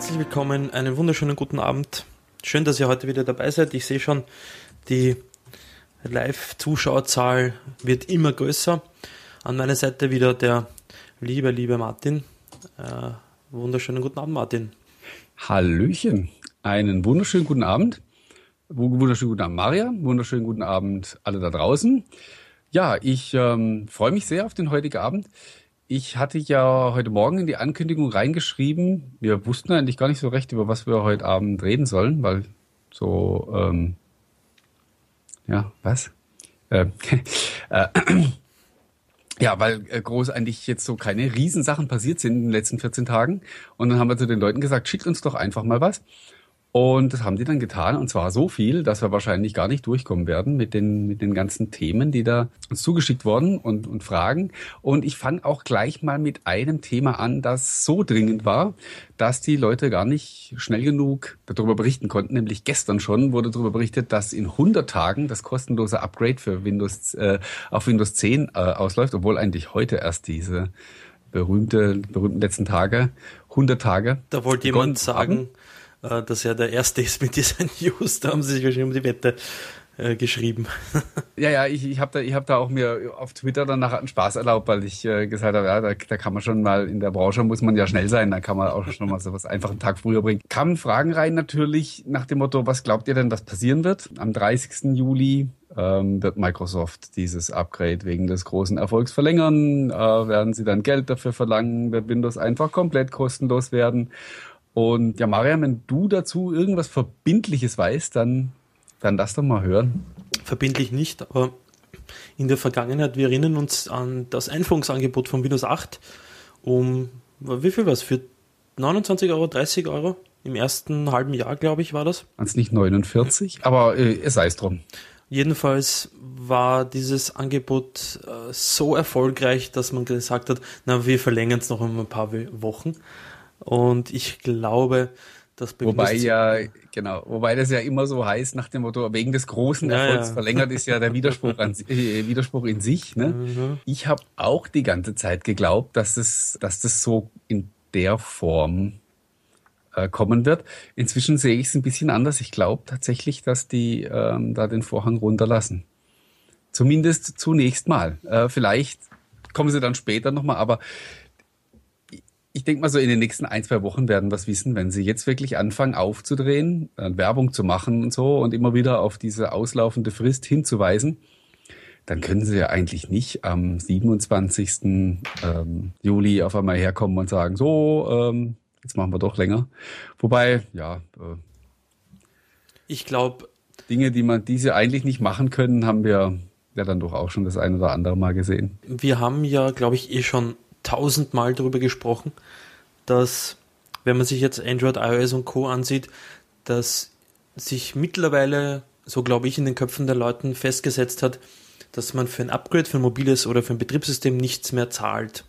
Herzlich willkommen, einen wunderschönen guten Abend. Schön, dass ihr heute wieder dabei seid. Ich sehe schon, die Live-Zuschauerzahl wird immer größer. An meiner Seite wieder der liebe, liebe Martin. Äh, wunderschönen guten Abend, Martin. Hallöchen, einen wunderschönen guten Abend. Wunderschönen guten Abend, Maria. Wunderschönen guten Abend, alle da draußen. Ja, ich ähm, freue mich sehr auf den heutigen Abend. Ich hatte ja heute Morgen in die Ankündigung reingeschrieben, wir wussten eigentlich gar nicht so recht, über was wir heute Abend reden sollen, weil so, ähm, ja, was? Äh, äh, ja, weil äh, groß eigentlich jetzt so keine Riesensachen passiert sind in den letzten 14 Tagen. Und dann haben wir zu den Leuten gesagt, schickt uns doch einfach mal was. Und das haben die dann getan, und zwar so viel, dass wir wahrscheinlich gar nicht durchkommen werden mit den, mit den ganzen Themen, die da uns zugeschickt wurden und, und Fragen. Und ich fange auch gleich mal mit einem Thema an, das so dringend war, dass die Leute gar nicht schnell genug darüber berichten konnten. Nämlich gestern schon wurde darüber berichtet, dass in 100 Tagen das kostenlose Upgrade für Windows, äh, auf Windows 10 äh, ausläuft, obwohl eigentlich heute erst diese berühmte, berühmten letzten Tage, 100 Tage. Da wollte jemand sagen, haben äh, dass er der Erste ist mit diesen News. Da haben sie sich wahrscheinlich um die Wette äh, geschrieben. ja, ja, ich, ich habe da, hab da auch mir auf Twitter dann nachher einen Spaß erlaubt, weil ich äh, gesagt habe, ja, da, da kann man schon mal, in der Branche muss man ja schnell sein, da kann man auch schon mal sowas einfach einen Tag früher bringen. Kamen Fragen rein natürlich nach dem Motto, was glaubt ihr denn, was passieren wird? Am 30. Juli ähm, wird Microsoft dieses Upgrade wegen des großen Erfolgs verlängern, äh, werden sie dann Geld dafür verlangen, wird Windows einfach komplett kostenlos werden und ja, Marian, wenn du dazu irgendwas Verbindliches weißt, dann, dann lass doch mal hören. Verbindlich nicht, aber in der Vergangenheit, wir erinnern uns an das Einführungsangebot von Windows 8 um, wie viel war es, für 29 Euro, 30 Euro? Im ersten halben Jahr, glaube ich, war das. Ans nicht 49, aber äh, es sei es drum. Jedenfalls war dieses Angebot äh, so erfolgreich, dass man gesagt hat, na, wir verlängern es noch um ein paar Wochen. Und ich glaube, das Wobei ja, genau, wobei das ja immer so heißt nach dem Motto, wegen des großen Erfolgs ja, ja. verlängert ist ja der Widerspruch, an, äh, Widerspruch in sich. Ne? Mhm. Ich habe auch die ganze Zeit geglaubt, dass es, dass das so in der Form äh, kommen wird. Inzwischen sehe ich es ein bisschen anders. Ich glaube tatsächlich, dass die ähm, da den Vorhang runterlassen. Zumindest zunächst mal. Äh, vielleicht kommen sie dann später nochmal, aber ich denke mal so in den nächsten ein, zwei Wochen werden wir es wissen, wenn sie jetzt wirklich anfangen aufzudrehen, äh, Werbung zu machen und so und immer wieder auf diese auslaufende Frist hinzuweisen, dann können sie ja eigentlich nicht am 27. Ähm, Juli auf einmal herkommen und sagen, so, ähm, jetzt machen wir doch länger. Wobei, ja. Äh, ich glaube. Dinge, die man, diese eigentlich nicht machen können, haben wir ja dann doch auch schon das ein oder andere Mal gesehen. Wir haben ja, glaube ich, eh schon tausendmal darüber gesprochen, dass, wenn man sich jetzt Android, iOS und Co. ansieht, dass sich mittlerweile, so glaube ich, in den Köpfen der Leuten festgesetzt hat, dass man für ein Upgrade für ein mobiles oder für ein Betriebssystem nichts mehr zahlt.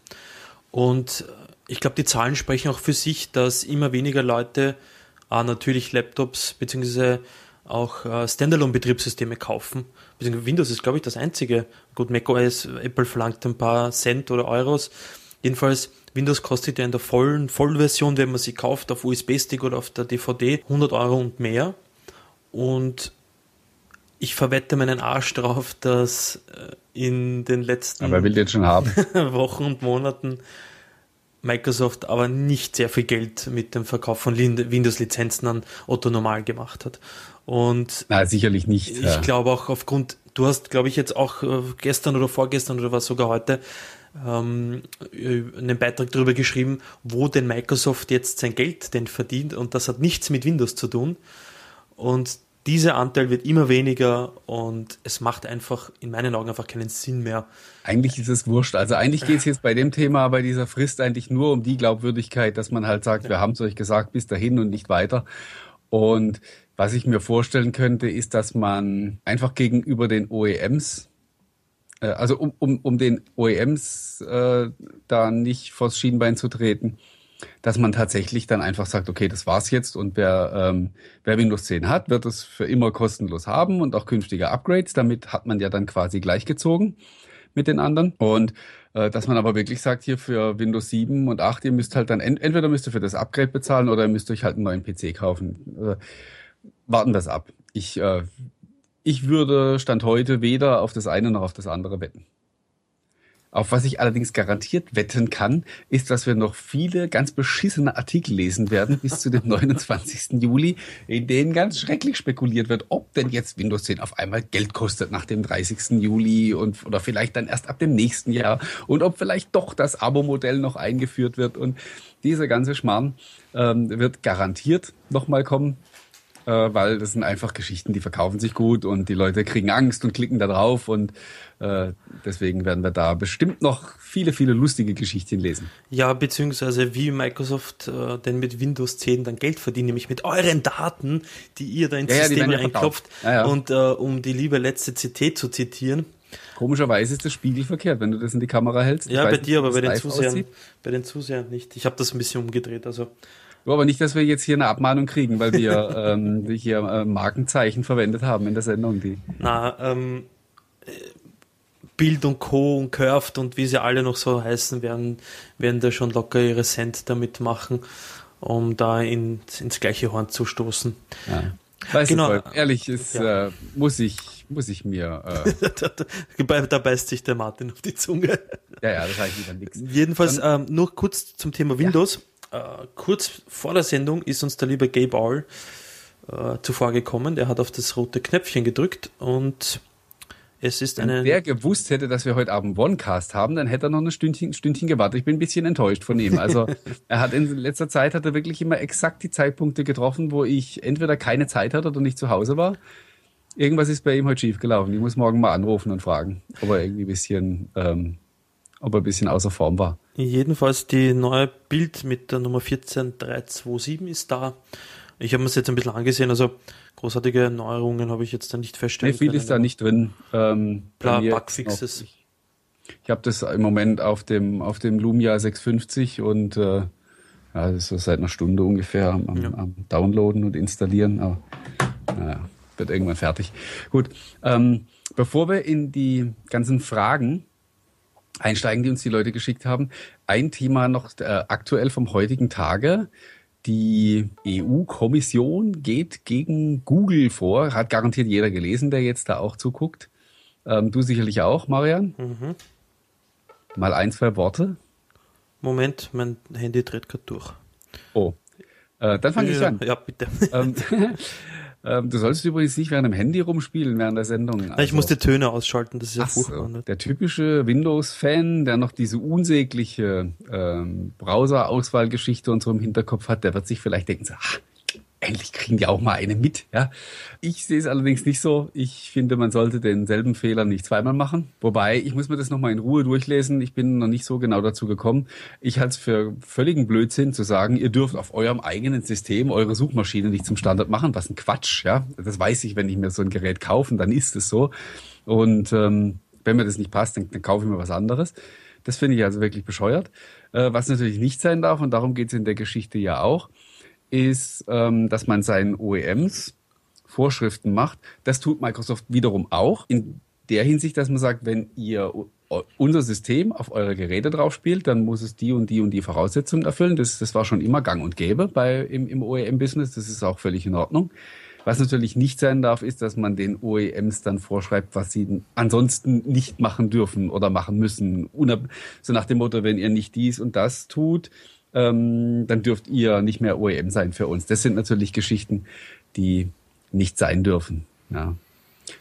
Und ich glaube, die Zahlen sprechen auch für sich, dass immer weniger Leute äh, natürlich Laptops bzw. auch äh, Standalone-Betriebssysteme kaufen. Windows ist, glaube ich, das einzige. Gut, macOS, Apple verlangt ein paar Cent oder Euros Jedenfalls, Windows kostet ja in der vollen Vollversion, wenn man sie kauft, auf USB-Stick oder auf der DVD, 100 Euro und mehr. Und ich verwette meinen Arsch drauf, dass äh, in den letzten Wochen und Monaten Microsoft aber nicht sehr viel Geld mit dem Verkauf von Windows-Lizenzen an Otto Normal gemacht hat. Und Na, sicherlich nicht. Ich ja. glaube auch aufgrund, du hast, glaube ich, jetzt auch äh, gestern oder vorgestern oder was sogar heute ähm, einen Beitrag darüber geschrieben, wo denn Microsoft jetzt sein Geld denn verdient und das hat nichts mit Windows zu tun. Und dieser Anteil wird immer weniger und es macht einfach in meinen Augen einfach keinen Sinn mehr. Eigentlich ist es wurscht. Also eigentlich geht es jetzt bei dem Thema, bei dieser Frist eigentlich nur um die Glaubwürdigkeit, dass man halt sagt, ja. wir haben es euch gesagt, bis dahin und nicht weiter. Und was ich mir vorstellen könnte, ist, dass man einfach gegenüber den OEMs äh, also um, um, um den OEMs äh, da nicht vors Schienbein zu treten, dass man tatsächlich dann einfach sagt, okay, das war's jetzt und wer, ähm, wer Windows 10 hat, wird es für immer kostenlos haben und auch künftige Upgrades. Damit hat man ja dann quasi gleichgezogen. mit den anderen. Und äh, dass man aber wirklich sagt, hier für Windows 7 und 8, ihr müsst halt dann, ent entweder müsst ihr für das Upgrade bezahlen oder ihr müsst euch halt einen neuen PC kaufen. Äh, warten wir ab. Ich, äh, ich würde Stand heute weder auf das eine noch auf das andere wetten. Auf was ich allerdings garantiert wetten kann, ist, dass wir noch viele ganz beschissene Artikel lesen werden bis zu dem 29. Juli, in denen ganz schrecklich spekuliert wird, ob denn jetzt Windows 10 auf einmal Geld kostet nach dem 30. Juli und oder vielleicht dann erst ab dem nächsten Jahr und ob vielleicht doch das Abo-Modell noch eingeführt wird und dieser ganze Schmarrn ähm, wird garantiert nochmal kommen weil das sind einfach Geschichten, die verkaufen sich gut und die Leute kriegen Angst und klicken da drauf und äh, deswegen werden wir da bestimmt noch viele, viele lustige Geschichten lesen. Ja, beziehungsweise wie Microsoft äh, denn mit Windows 10 dann Geld verdient, nämlich mit euren Daten, die ihr da ins ja, System ja, reinklopft. Ja, und äh, um die liebe letzte CT zu zitieren, Komischerweise ist das spiegelverkehrt, wenn du das in die Kamera hältst. Ja, bei dir, aber bei den, Zusehern, bei den Zusehern nicht. Ich habe das ein bisschen umgedreht. Also aber nicht, dass wir jetzt hier eine Abmahnung kriegen, weil wir ähm, hier äh, Markenzeichen verwendet haben in der Sendung. Die. Na, ähm, Bild und Co. und Curved und wie sie alle noch so heißen, werden, werden da schon locker ihre Cent damit machen, um da in, ins gleiche Horn zu stoßen. Ja. Weißt genau. du, ehrlich, ist, ja. äh, muss ich, muss ich mir. Äh da beißt sich der Martin auf die Zunge. Ja, ja, das heißt wieder nichts. Jedenfalls ähm, nur kurz zum Thema Windows. Ja äh, kurz vor der Sendung ist uns der liebe Gabe All äh, zuvor gekommen. Der hat auf das rote Knöpfchen gedrückt und es ist eine. Wenn der gewusst hätte, dass wir heute Abend OneCast haben, dann hätte er noch ein Stündchen, Stündchen gewartet. Ich bin ein bisschen enttäuscht von ihm. Also er hat in letzter Zeit hat er wirklich immer exakt die Zeitpunkte getroffen, wo ich entweder keine Zeit hatte oder nicht zu Hause war. Irgendwas ist bei ihm heute schief gelaufen. Ich muss morgen mal anrufen und fragen, ob er irgendwie ein bisschen ähm, ob er ein bisschen außer Form war. Jedenfalls die neue Bild mit der Nummer 14327 ist da. Ich habe mir das jetzt ein bisschen angesehen, also großartige Neuerungen habe ich jetzt da nicht feststellen nee, viel können. ist da nicht drin. Ähm, Klar, Bugfixes. ich, ich habe das im Moment auf dem, auf dem Lumia 650 und äh, ja, das ist seit einer Stunde ungefähr am, ja. am Downloaden und Installieren, aber naja, wird irgendwann fertig. Gut, ähm, bevor wir in die ganzen Fragen einsteigen, die uns die Leute geschickt haben. Ein Thema noch äh, aktuell vom heutigen Tage. Die EU-Kommission geht gegen Google vor. Hat garantiert jeder gelesen, der jetzt da auch zuguckt. Ähm, du sicherlich auch, Marian. Mhm. Mal ein, zwei Worte. Moment, mein Handy dreht gerade durch. Oh. Äh, dann fange ich an. Ja, bitte. Ähm, Ähm, du sollst übrigens nicht während dem Handy rumspielen während der Sendung. Also, ich muss die Töne ausschalten, das ist ja furchtbar. Ne? Der typische Windows-Fan, der noch diese unsägliche ähm, Browser-Auswahlgeschichte und so im Hinterkopf hat, der wird sich vielleicht denken, so, ach, endlich kriegen die auch mal eine mit. Ja, ich sehe es allerdings nicht so. Ich finde, man sollte denselben Fehler nicht zweimal machen. Wobei, ich muss mir das nochmal in Ruhe durchlesen. Ich bin noch nicht so genau dazu gekommen. Ich halte es für völligen Blödsinn zu sagen, ihr dürft auf eurem eigenen System eure Suchmaschine nicht zum Standard machen. Was ein Quatsch. Ja, das weiß ich, wenn ich mir so ein Gerät kaufe, dann ist es so. Und ähm, wenn mir das nicht passt, dann, dann kaufe ich mir was anderes. Das finde ich also wirklich bescheuert. Äh, was natürlich nicht sein darf, und darum geht es in der Geschichte ja auch, ist, ähm, dass man seinen OEMs Vorschriften macht. Das tut Microsoft wiederum auch in der Hinsicht, dass man sagt, wenn ihr unser System auf eure Geräte drauf spielt, dann muss es die und die und die Voraussetzungen erfüllen. Das, das war schon immer gang und gäbe bei, im, im OEM-Business. Das ist auch völlig in Ordnung. Was natürlich nicht sein darf, ist, dass man den OEMs dann vorschreibt, was sie ansonsten nicht machen dürfen oder machen müssen. So nach dem Motto, wenn ihr nicht dies und das tut, ähm, dann dürft ihr nicht mehr OEM sein für uns. Das sind natürlich Geschichten, die nicht sein dürfen. Ja.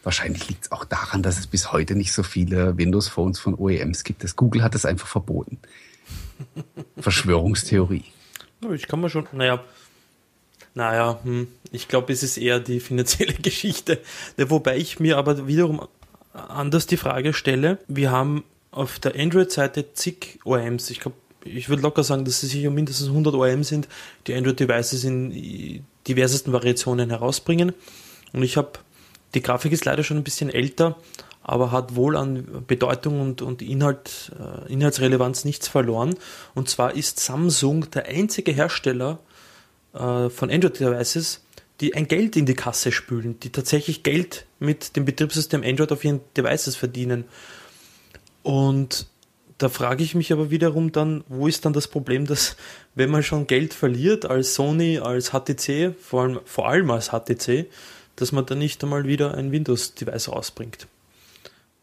Wahrscheinlich liegt es auch daran, dass es bis heute nicht so viele Windows-Phones von OEMs gibt. Das Google hat es einfach verboten. Verschwörungstheorie. Ich kann mir schon, naja, naja, hm, ich glaube, es ist eher die finanzielle Geschichte. Wobei ich mir aber wiederum anders die Frage stelle. Wir haben auf der Android-Seite zig OEMs. Ich glaube, ich würde locker sagen, dass es sicher mindestens 100 OEM sind, die Android-Devices in diversesten Variationen herausbringen. Und ich habe, die Grafik ist leider schon ein bisschen älter, aber hat wohl an Bedeutung und, und Inhalt, äh, Inhaltsrelevanz nichts verloren. Und zwar ist Samsung der einzige Hersteller äh, von Android-Devices, die ein Geld in die Kasse spülen, die tatsächlich Geld mit dem Betriebssystem Android auf ihren Devices verdienen. Und da frage ich mich aber wiederum dann, wo ist dann das Problem, dass wenn man schon Geld verliert als Sony, als HTC, vor allem, vor allem als HTC, dass man dann nicht einmal wieder ein Windows-Device rausbringt.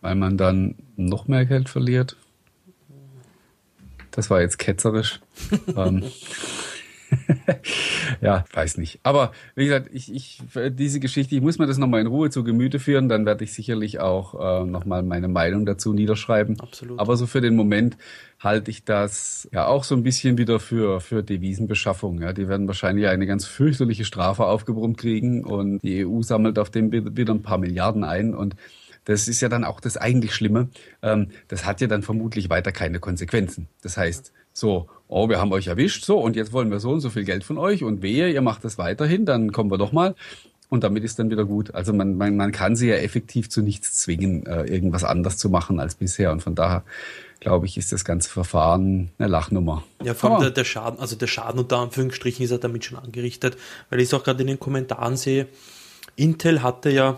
Weil man dann noch mehr Geld verliert. Das war jetzt ketzerisch. ähm. ja, weiß nicht. Aber wie gesagt, ich, ich, diese Geschichte, ich muss mir das nochmal in Ruhe zu Gemüte führen, dann werde ich sicherlich auch äh, nochmal meine Meinung dazu niederschreiben. Absolut. Aber so für den Moment halte ich das ja auch so ein bisschen wieder für, für Devisenbeschaffung. Ja, die werden wahrscheinlich eine ganz fürchterliche Strafe aufgebrummt kriegen und die EU sammelt auf dem wieder ein paar Milliarden ein und das ist ja dann auch das eigentlich Schlimme. Ähm, das hat ja dann vermutlich weiter keine Konsequenzen. Das heißt, so, oh, wir haben euch erwischt, so, und jetzt wollen wir so und so viel Geld von euch und wehe, ihr macht das weiterhin, dann kommen wir doch mal. Und damit ist dann wieder gut. Also man, man, man kann sie ja effektiv zu nichts zwingen, äh, irgendwas anders zu machen als bisher. Und von daher, glaube ich, ist das ganze Verfahren eine Lachnummer. Ja, vor allem der, der, Schaden, also der Schaden unter Anführungsstrichen ist ja damit schon angerichtet, weil ich es auch gerade in den Kommentaren sehe, Intel hatte ja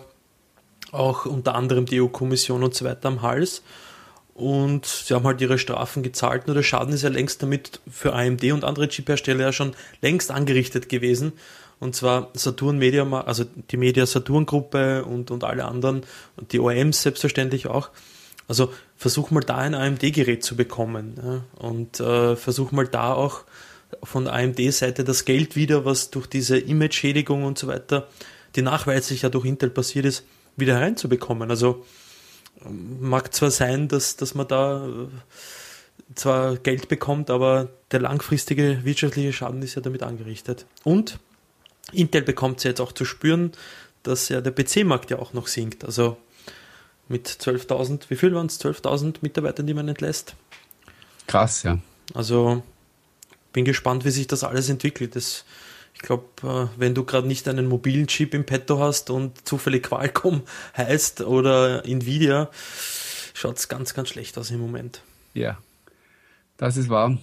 auch unter anderem die EU-Kommission und so weiter am Hals und sie haben halt ihre Strafen gezahlt, nur der Schaden ist ja längst damit für AMD und andere Chip-Hersteller ja schon längst angerichtet gewesen. Und zwar Saturn Media, also die Media Saturn Gruppe und, und alle anderen und die OEMs selbstverständlich auch. Also versuch mal da ein AMD-Gerät zu bekommen ja, und äh, versuch mal da auch von AMD-Seite das Geld wieder, was durch diese Image-Schädigung und so weiter, die nachweislich ja durch Intel passiert ist, wieder hereinzubekommen. Also mag zwar sein, dass, dass man da äh, zwar Geld bekommt, aber der langfristige wirtschaftliche Schaden ist ja damit angerichtet. Und Intel bekommt es jetzt auch zu spüren, dass ja der PC-Markt ja auch noch sinkt. Also mit 12.000, wie viel waren es? 12.000 Mitarbeitern, die man entlässt. Krass, ja. Also bin gespannt, wie sich das alles entwickelt. Das ich glaube, äh, wenn du gerade nicht einen mobilen Chip im Petto hast und zufällig Qualcomm heißt oder Nvidia, schaut es ganz, ganz schlecht aus im Moment. Ja, das ist wahr.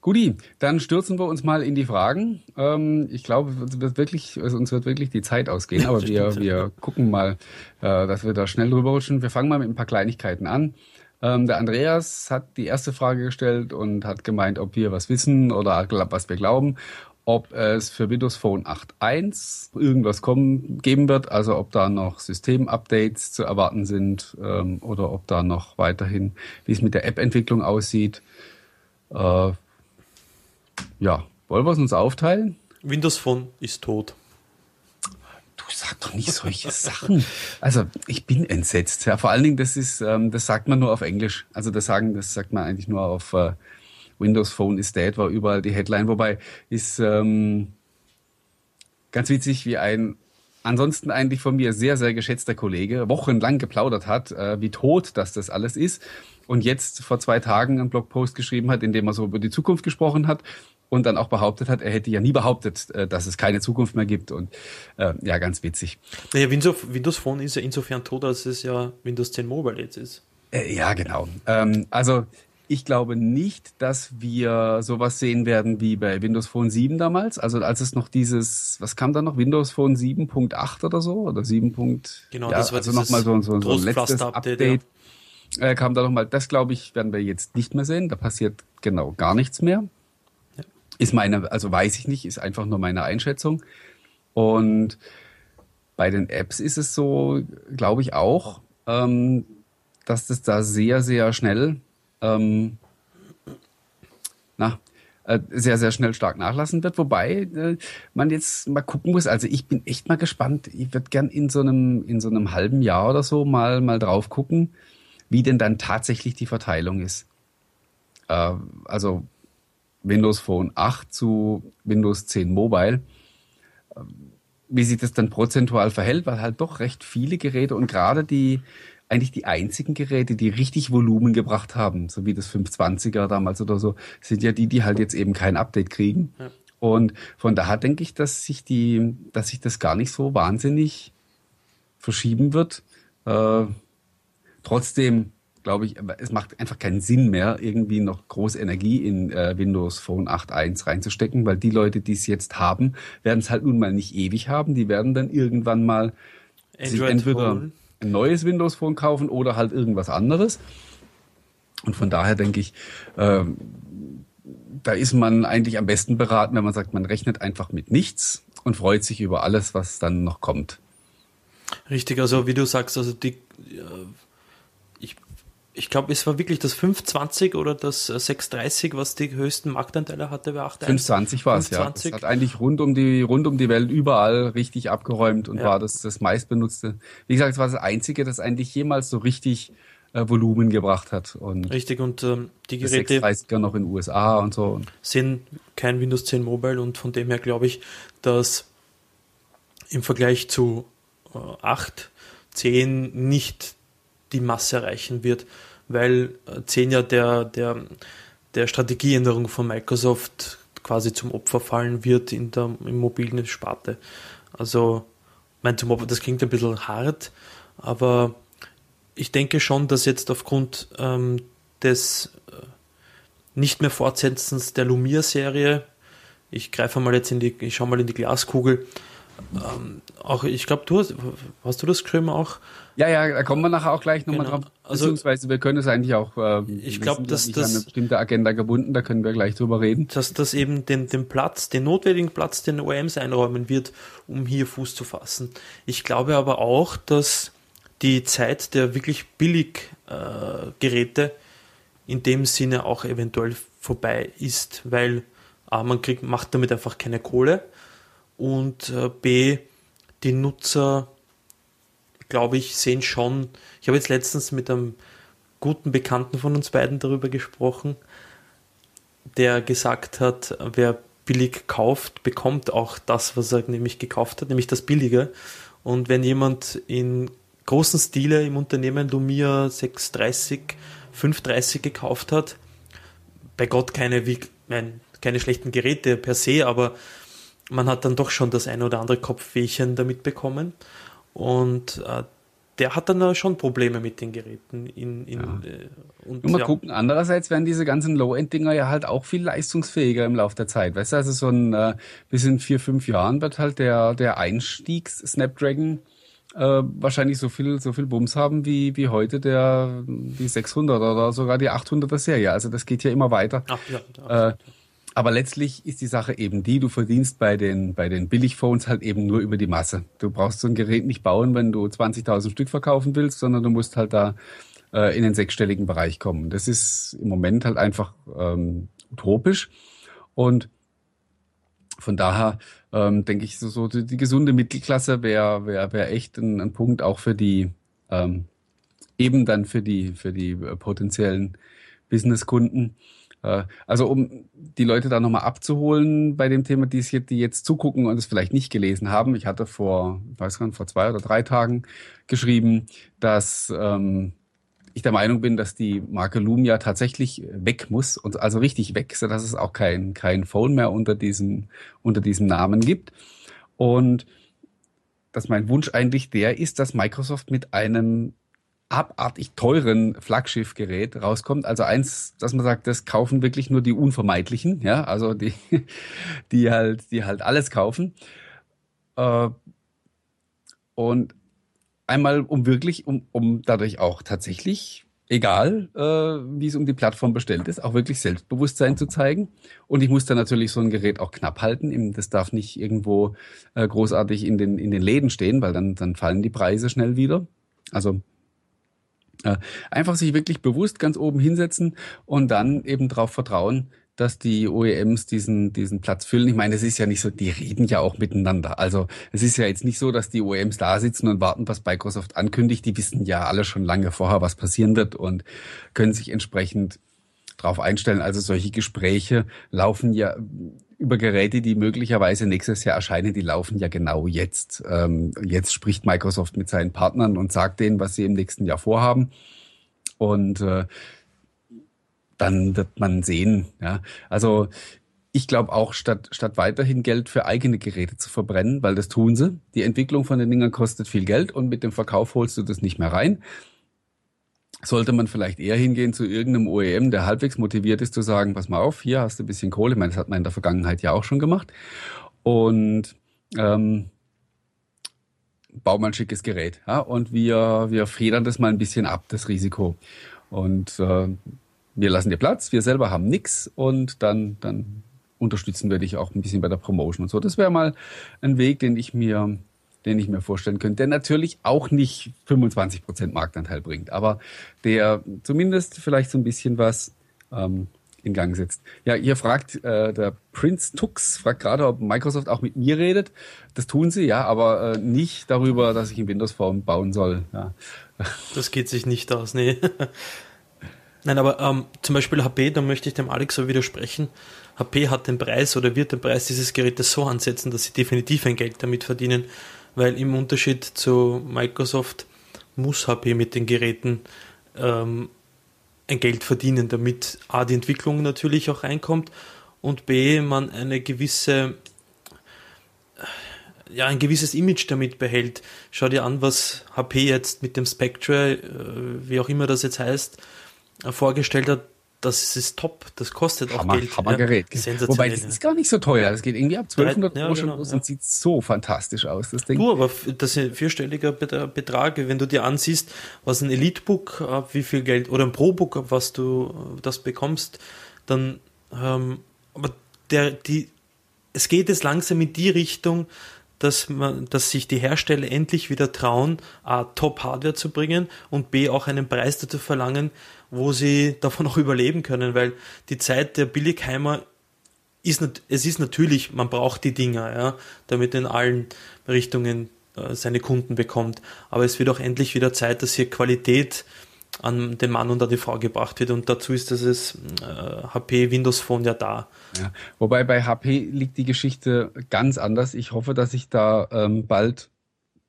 Guti, dann stürzen wir uns mal in die Fragen. Ähm, ich glaube, es wird wirklich, also uns wird wirklich die Zeit ausgehen, aber wir, wir gucken mal, äh, dass wir da schnell drüber rutschen. Wir fangen mal mit ein paar Kleinigkeiten an. Ähm, der Andreas hat die erste Frage gestellt und hat gemeint, ob wir was wissen oder was wir glauben ob es für Windows Phone 8.1 irgendwas kommen, geben wird, also ob da noch Systemupdates zu erwarten sind ähm, oder ob da noch weiterhin, wie es mit der App-Entwicklung aussieht. Äh, ja, wollen wir es uns aufteilen? Windows Phone ist tot. Du sag doch nicht solche Sachen. Also ich bin entsetzt. Ja, vor allen Dingen, das ist, ähm, das sagt man nur auf Englisch. Also das sagen, das sagt man eigentlich nur auf äh, Windows Phone is dead war überall die Headline. Wobei ist ähm, ganz witzig, wie ein ansonsten eigentlich von mir sehr, sehr geschätzter Kollege wochenlang geplaudert hat, äh, wie tot das das alles ist. Und jetzt vor zwei Tagen einen Blogpost geschrieben hat, in dem er so über die Zukunft gesprochen hat und dann auch behauptet hat, er hätte ja nie behauptet, äh, dass es keine Zukunft mehr gibt. Und äh, ja, ganz witzig. Naja, Windows, Windows Phone ist ja insofern tot, als es ja Windows 10 Mobile jetzt ist. Äh, ja, genau. Ähm, also ich glaube nicht, dass wir sowas sehen werden wie bei Windows Phone 7 damals. Also als es noch dieses, was kam da noch? Windows Phone 7.8 oder so? Oder 7. Genau, ja, das war also nochmal so, so, so ein letztes Update. Update ja. äh, kam da nochmal. Das glaube ich, werden wir jetzt nicht mehr sehen. Da passiert genau gar nichts mehr. Ja. Ist meine, also weiß ich nicht, ist einfach nur meine Einschätzung. Und bei den Apps ist es so, glaube ich auch, ähm, dass das da sehr, sehr schnell ähm, na, äh, sehr, sehr schnell stark nachlassen wird. Wobei äh, man jetzt mal gucken muss. Also ich bin echt mal gespannt. Ich würde gern in so einem, in so einem halben Jahr oder so mal, mal drauf gucken, wie denn dann tatsächlich die Verteilung ist. Äh, also Windows Phone 8 zu Windows 10 Mobile. Ähm, wie sich das dann prozentual verhält, weil halt doch recht viele Geräte und gerade die, eigentlich die einzigen Geräte, die richtig Volumen gebracht haben, so wie das 520er damals oder so, sind ja die, die halt jetzt eben kein Update kriegen. Ja. Und von daher denke ich, dass sich die, dass sich das gar nicht so wahnsinnig verschieben wird. Äh, trotzdem glaube ich, es macht einfach keinen Sinn mehr, irgendwie noch große Energie in äh, Windows Phone 8.1 reinzustecken, weil die Leute, die es jetzt haben, werden es halt nun mal nicht ewig haben. Die werden dann irgendwann mal Android entweder holen ein neues Windows Phone kaufen oder halt irgendwas anderes. Und von daher denke ich, äh, da ist man eigentlich am besten beraten, wenn man sagt, man rechnet einfach mit nichts und freut sich über alles, was dann noch kommt. Richtig, also wie du sagst, also die, ich, ich glaube, es war wirklich das 520 oder das 630, was die höchsten Marktanteile hatte bei 8.1. 520 war es, ja. Das hat eigentlich rund um die, rund um die Welt überall richtig abgeräumt und ja. war das, das meistbenutzte. Wie gesagt, es war das einzige, das eigentlich jemals so richtig äh, Volumen gebracht hat. Und Richtig, und ähm, die Geräte ja noch in den USA und so. sind kein Windows 10 Mobile und von dem her glaube ich, dass im Vergleich zu äh, 8, 10 nicht die Masse erreichen wird, weil äh, 10 ja der, der, der Strategieänderung von Microsoft quasi zum Opfer fallen wird in der im mobilen Sparte. Also, mein zum Opfer, das klingt ein bisschen hart, aber ich denke schon, dass jetzt aufgrund ähm, des äh, nicht mehr Fortsetzens der Lumia-Serie, ich greife mal jetzt in die, ich schaue mal in die Glaskugel, ähm, auch ich glaube, du hast, hast du das geschrieben auch? Ja, ja, da kommen wir nachher auch gleich nochmal genau. drauf. Also, Beziehungsweise wir können es eigentlich auch, äh, ich glaube, dass nicht das an eine bestimmte Agenda gebunden, da können wir gleich drüber reden. Dass das eben den, den Platz, den notwendigen Platz, den OEMs einräumen wird, um hier Fuß zu fassen. Ich glaube aber auch, dass die Zeit der wirklich Billiggeräte äh, in dem Sinne auch eventuell vorbei ist, weil A, man kriegt, macht damit einfach keine Kohle und äh, B, die Nutzer, glaube ich, sehen schon, ich habe jetzt letztens mit einem guten Bekannten von uns beiden darüber gesprochen, der gesagt hat, wer billig kauft, bekommt auch das, was er nämlich gekauft hat, nämlich das Billige. Und wenn jemand in großen Stile im Unternehmen Lumia 630, 530 gekauft hat. Bei Gott keine, wie, nein, keine schlechten Geräte per se, aber man hat dann doch schon das ein oder andere Kopfwehchen damit bekommen. Und äh, der hat dann schon Probleme mit den Geräten. In, in, ja. äh, und, und mal ja. gucken, andererseits werden diese ganzen Low-End-Dinger ja halt auch viel leistungsfähiger im Laufe der Zeit. Weißt du, also so ein, äh, bis in vier, fünf Jahren wird halt der, der Einstiegs-Snapdragon äh, wahrscheinlich so viel, so viel Bums haben wie, wie heute der, die 600 oder sogar die 800er Serie. Also das geht ja immer weiter. Ach, ja, äh, aber letztlich ist die Sache eben die, du verdienst bei den, bei den Billigphones halt eben nur über die Masse. Du brauchst so ein Gerät nicht bauen, wenn du 20.000 Stück verkaufen willst, sondern du musst halt da äh, in den sechsstelligen Bereich kommen. Das ist im Moment halt einfach ähm, utopisch. Und von daher ähm, denke ich, so, so die, die gesunde Mittelklasse wäre wär, wär echt ein, ein Punkt auch für die, ähm, eben dann für die, für die äh, potenziellen Businesskunden. Äh, also um die Leute da nochmal abzuholen bei dem Thema, die, die jetzt zugucken und es vielleicht nicht gelesen haben. Ich hatte vor, ich weiß gar nicht, vor zwei oder drei Tagen geschrieben, dass ähm, ich der Meinung bin, dass die Marke Lumia tatsächlich weg muss und also richtig weg, so dass es auch kein, kein Phone mehr unter diesem, unter diesem Namen gibt. Und dass mein Wunsch eigentlich der ist, dass Microsoft mit einem abartig teuren Flaggschiffgerät rauskommt. Also eins, dass man sagt, das kaufen wirklich nur die Unvermeidlichen, ja, also die, die halt, die halt alles kaufen. Äh, und Einmal, um wirklich, um, um dadurch auch tatsächlich, egal äh, wie es um die Plattform bestellt ist, auch wirklich Selbstbewusstsein zu zeigen. Und ich muss da natürlich so ein Gerät auch knapp halten. Das darf nicht irgendwo äh, großartig in den, in den Läden stehen, weil dann, dann fallen die Preise schnell wieder. Also einfach sich wirklich bewusst ganz oben hinsetzen und dann eben darauf vertrauen, dass die OEMs diesen, diesen Platz füllen. Ich meine, es ist ja nicht so, die reden ja auch miteinander. Also es ist ja jetzt nicht so, dass die OEMs da sitzen und warten, was Microsoft ankündigt. Die wissen ja alle schon lange vorher, was passieren wird und können sich entsprechend darauf einstellen. Also solche Gespräche laufen ja über Geräte, die möglicherweise nächstes Jahr erscheinen, die laufen ja genau jetzt. Ähm, jetzt spricht Microsoft mit seinen Partnern und sagt denen, was sie im nächsten Jahr vorhaben. Und äh, dann wird man sehen. Ja. Also ich glaube auch, statt, statt weiterhin Geld für eigene Geräte zu verbrennen, weil das tun sie, die Entwicklung von den Dingern kostet viel Geld und mit dem Verkauf holst du das nicht mehr rein, sollte man vielleicht eher hingehen zu irgendeinem OEM, der halbwegs motiviert ist, zu sagen, pass mal auf, hier hast du ein bisschen Kohle. Ich meine, das hat man in der Vergangenheit ja auch schon gemacht. Und ähm, bau mal ein schickes Gerät. Ja? Und wir, wir federn das mal ein bisschen ab, das Risiko. Und äh, wir lassen dir Platz, wir selber haben nix und dann, dann unterstützen wir dich auch ein bisschen bei der Promotion und so. Das wäre mal ein Weg, den ich mir, den ich mir vorstellen könnte, der natürlich auch nicht 25 Prozent Marktanteil bringt, aber der zumindest vielleicht so ein bisschen was ähm, in Gang setzt. Ja, ihr fragt, äh, der Prince Tux fragt gerade, ob Microsoft auch mit mir redet. Das tun sie, ja, aber äh, nicht darüber, dass ich in Windows Phone bauen soll. Ja. Das geht sich nicht aus, nee. Nein, aber ähm, zum Beispiel HP, da möchte ich dem Alex so widersprechen. HP hat den Preis oder wird den Preis dieses Gerätes so ansetzen, dass sie definitiv ein Geld damit verdienen, weil im Unterschied zu Microsoft muss HP mit den Geräten ähm, ein Geld verdienen, damit A, die Entwicklung natürlich auch reinkommt und B, man eine gewisse, ja, ein gewisses Image damit behält. Schau dir an, was HP jetzt mit dem Spectre, äh, wie auch immer das jetzt heißt, vorgestellt hat, das ist top, das kostet auch Hammer, Geld. Hammergerät. Ja, Wobei das ist gar nicht so teuer. Das geht irgendwie ab 1200 Euro ja, genau, los und sieht so fantastisch aus, das Ding. Du, aber das ist ein vierstelliger Betrag, wenn du dir ansiehst, was ein Elitebook ab, wie viel Geld, oder ein Pro-Book ab, was du äh, das bekommst, dann, ähm, aber der, die, es geht jetzt langsam in die Richtung, dass man, dass sich die Hersteller endlich wieder trauen, A, Top-Hardware zu bringen und B, auch einen Preis dazu verlangen, wo sie davon auch überleben können, weil die Zeit der Billigheimer ist, es ist natürlich, man braucht die Dinger, ja, damit in allen Richtungen äh, seine Kunden bekommt. Aber es wird auch endlich wieder Zeit, dass hier Qualität an den Mann und an die Frau gebracht wird. Und dazu ist das äh, HP Windows Phone ja da. Ja, wobei bei HP liegt die Geschichte ganz anders. Ich hoffe, dass ich da ähm, bald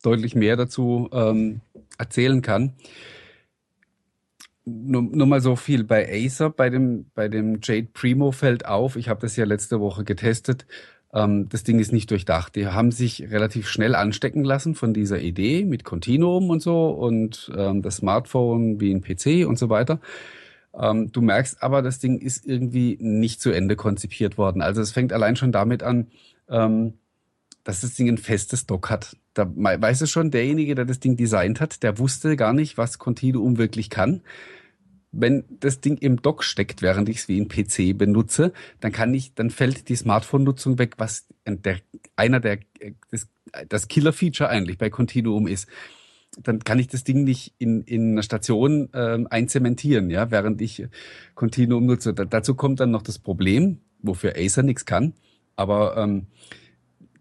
deutlich mehr dazu ähm, erzählen kann. Nur, nur mal so viel bei Acer, bei dem, bei dem Jade Primo fällt auf. Ich habe das ja letzte Woche getestet. Ähm, das Ding ist nicht durchdacht. Die haben sich relativ schnell anstecken lassen von dieser Idee mit Continuum und so und ähm, das Smartphone wie ein PC und so weiter. Ähm, du merkst aber, das Ding ist irgendwie nicht zu Ende konzipiert worden. Also es fängt allein schon damit an, ähm, dass das Ding ein festes Dock hat. Da weißt du schon, derjenige, der das Ding designt hat, der wusste gar nicht, was Continuum wirklich kann wenn das Ding im Dock steckt, während ich es wie ein PC benutze, dann kann ich, dann fällt die Smartphone-Nutzung weg, was der, einer der, das, das Killer-Feature eigentlich bei Continuum ist. Dann kann ich das Ding nicht in, in einer Station ähm, einzementieren, ja, während ich Continuum nutze. Da, dazu kommt dann noch das Problem, wofür Acer nichts kann. Aber ähm,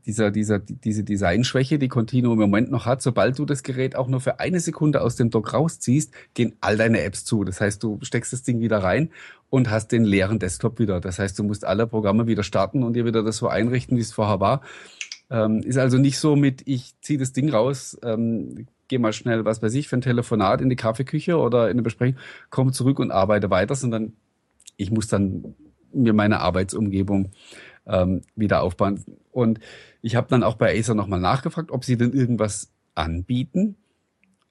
dieser, dieser, diese Designschwäche, die Continuo im Moment noch hat, sobald du das Gerät auch nur für eine Sekunde aus dem Dock rausziehst, gehen all deine Apps zu. Das heißt, du steckst das Ding wieder rein und hast den leeren Desktop wieder. Das heißt, du musst alle Programme wieder starten und dir wieder das so einrichten, wie es vorher war. Ähm, ist also nicht so mit, ich ziehe das Ding raus, ähm, gehe mal schnell, was weiß ich, für ein Telefonat in die Kaffeeküche oder in eine Besprechung, komme zurück und arbeite weiter, sondern ich muss dann mir meine Arbeitsumgebung ähm, wieder aufbauen. Und ich habe dann auch bei Acer nochmal nachgefragt, ob sie denn irgendwas anbieten,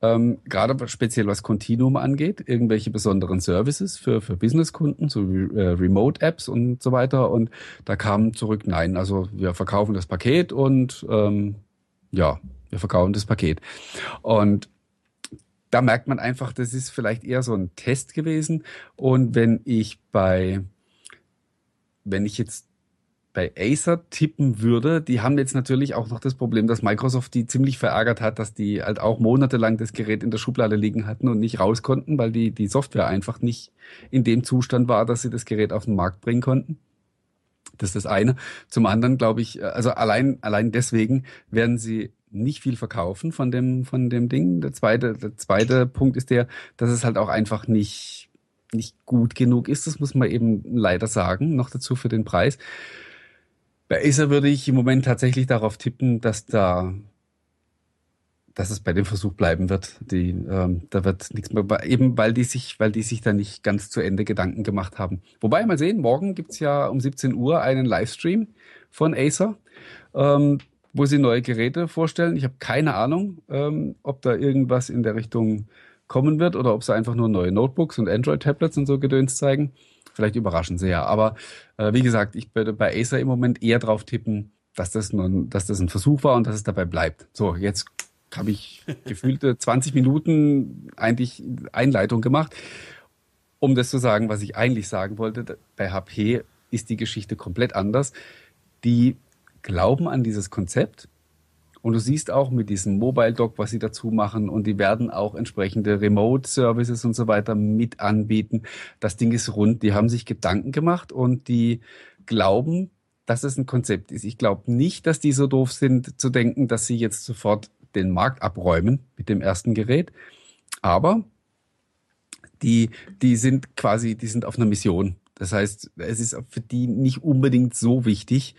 ähm, gerade speziell was Continuum angeht, irgendwelche besonderen Services für, für Businesskunden, so äh, Remote-Apps und so weiter. Und da kam zurück, nein, also wir verkaufen das Paket und ähm, ja, wir verkaufen das Paket. Und da merkt man einfach, das ist vielleicht eher so ein Test gewesen. Und wenn ich bei, wenn ich jetzt bei Acer tippen würde, die haben jetzt natürlich auch noch das Problem, dass Microsoft die ziemlich verärgert hat, dass die halt auch monatelang das Gerät in der Schublade liegen hatten und nicht raus konnten, weil die, die Software einfach nicht in dem Zustand war, dass sie das Gerät auf den Markt bringen konnten. Das ist das eine. Zum anderen glaube ich, also allein, allein deswegen werden sie nicht viel verkaufen von dem, von dem Ding. Der zweite, der zweite Punkt ist der, dass es halt auch einfach nicht, nicht gut genug ist. Das muss man eben leider sagen. Noch dazu für den Preis. Bei Acer würde ich im Moment tatsächlich darauf tippen, dass da dass es bei dem Versuch bleiben wird. Die, ähm, da wird nichts mehr, eben weil die sich, weil die sich da nicht ganz zu Ende Gedanken gemacht haben. Wobei, mal sehen, morgen gibt's ja um 17 Uhr einen Livestream von Acer, ähm, wo sie neue Geräte vorstellen. Ich habe keine Ahnung, ähm, ob da irgendwas in der Richtung kommen wird oder ob sie einfach nur neue Notebooks und Android-Tablets und so Gedöns zeigen. Vielleicht überraschen sie ja. Aber äh, wie gesagt, ich würde bei Acer im Moment eher drauf tippen, dass das, nur, dass das ein Versuch war und dass es dabei bleibt. So, jetzt habe ich gefühlte 20 Minuten eigentlich Einleitung gemacht. um das zu sagen, was ich eigentlich sagen wollte, bei HP ist die Geschichte komplett anders. Die glauben an dieses Konzept. Und du siehst auch mit diesem Mobile Dock, was sie dazu machen, und die werden auch entsprechende Remote Services und so weiter mit anbieten. Das Ding ist rund. Die haben sich Gedanken gemacht und die glauben, dass es ein Konzept ist. Ich glaube nicht, dass die so doof sind zu denken, dass sie jetzt sofort den Markt abräumen mit dem ersten Gerät. Aber die, die sind quasi, die sind auf einer Mission. Das heißt, es ist für die nicht unbedingt so wichtig,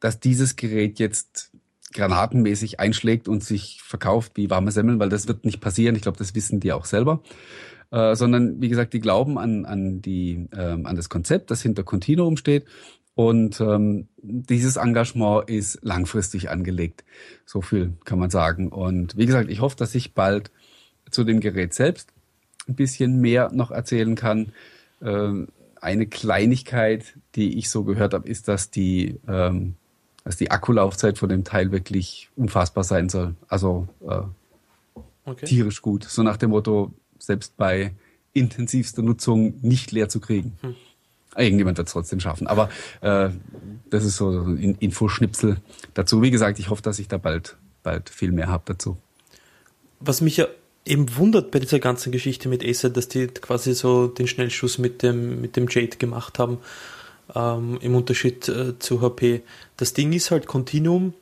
dass dieses Gerät jetzt granatenmäßig einschlägt und sich verkauft wie warme Semmeln, weil das wird nicht passieren. Ich glaube, das wissen die auch selber. Äh, sondern wie gesagt, die glauben an, an, die, ähm, an das Konzept, das hinter Continuum steht. Und ähm, dieses Engagement ist langfristig angelegt. So viel kann man sagen. Und wie gesagt, ich hoffe, dass ich bald zu dem Gerät selbst ein bisschen mehr noch erzählen kann. Ähm, eine Kleinigkeit, die ich so gehört habe, ist, dass die, ähm, dass die Akkulaufzeit von dem Teil wirklich unfassbar sein soll. Also äh, okay. tierisch gut. So nach dem Motto, selbst bei intensivster Nutzung nicht leer zu kriegen. Hm. Irgendjemand wird es trotzdem schaffen. Aber äh, das ist so ein Infoschnipsel dazu. Wie gesagt, ich hoffe, dass ich da bald, bald viel mehr habe dazu. Was mich ja eben wundert bei dieser ganzen Geschichte mit Acer, dass die quasi so den Schnellschuss mit dem, mit dem Jade gemacht haben, ähm, im Unterschied äh, zu HP. Das Ding ist halt, Continuum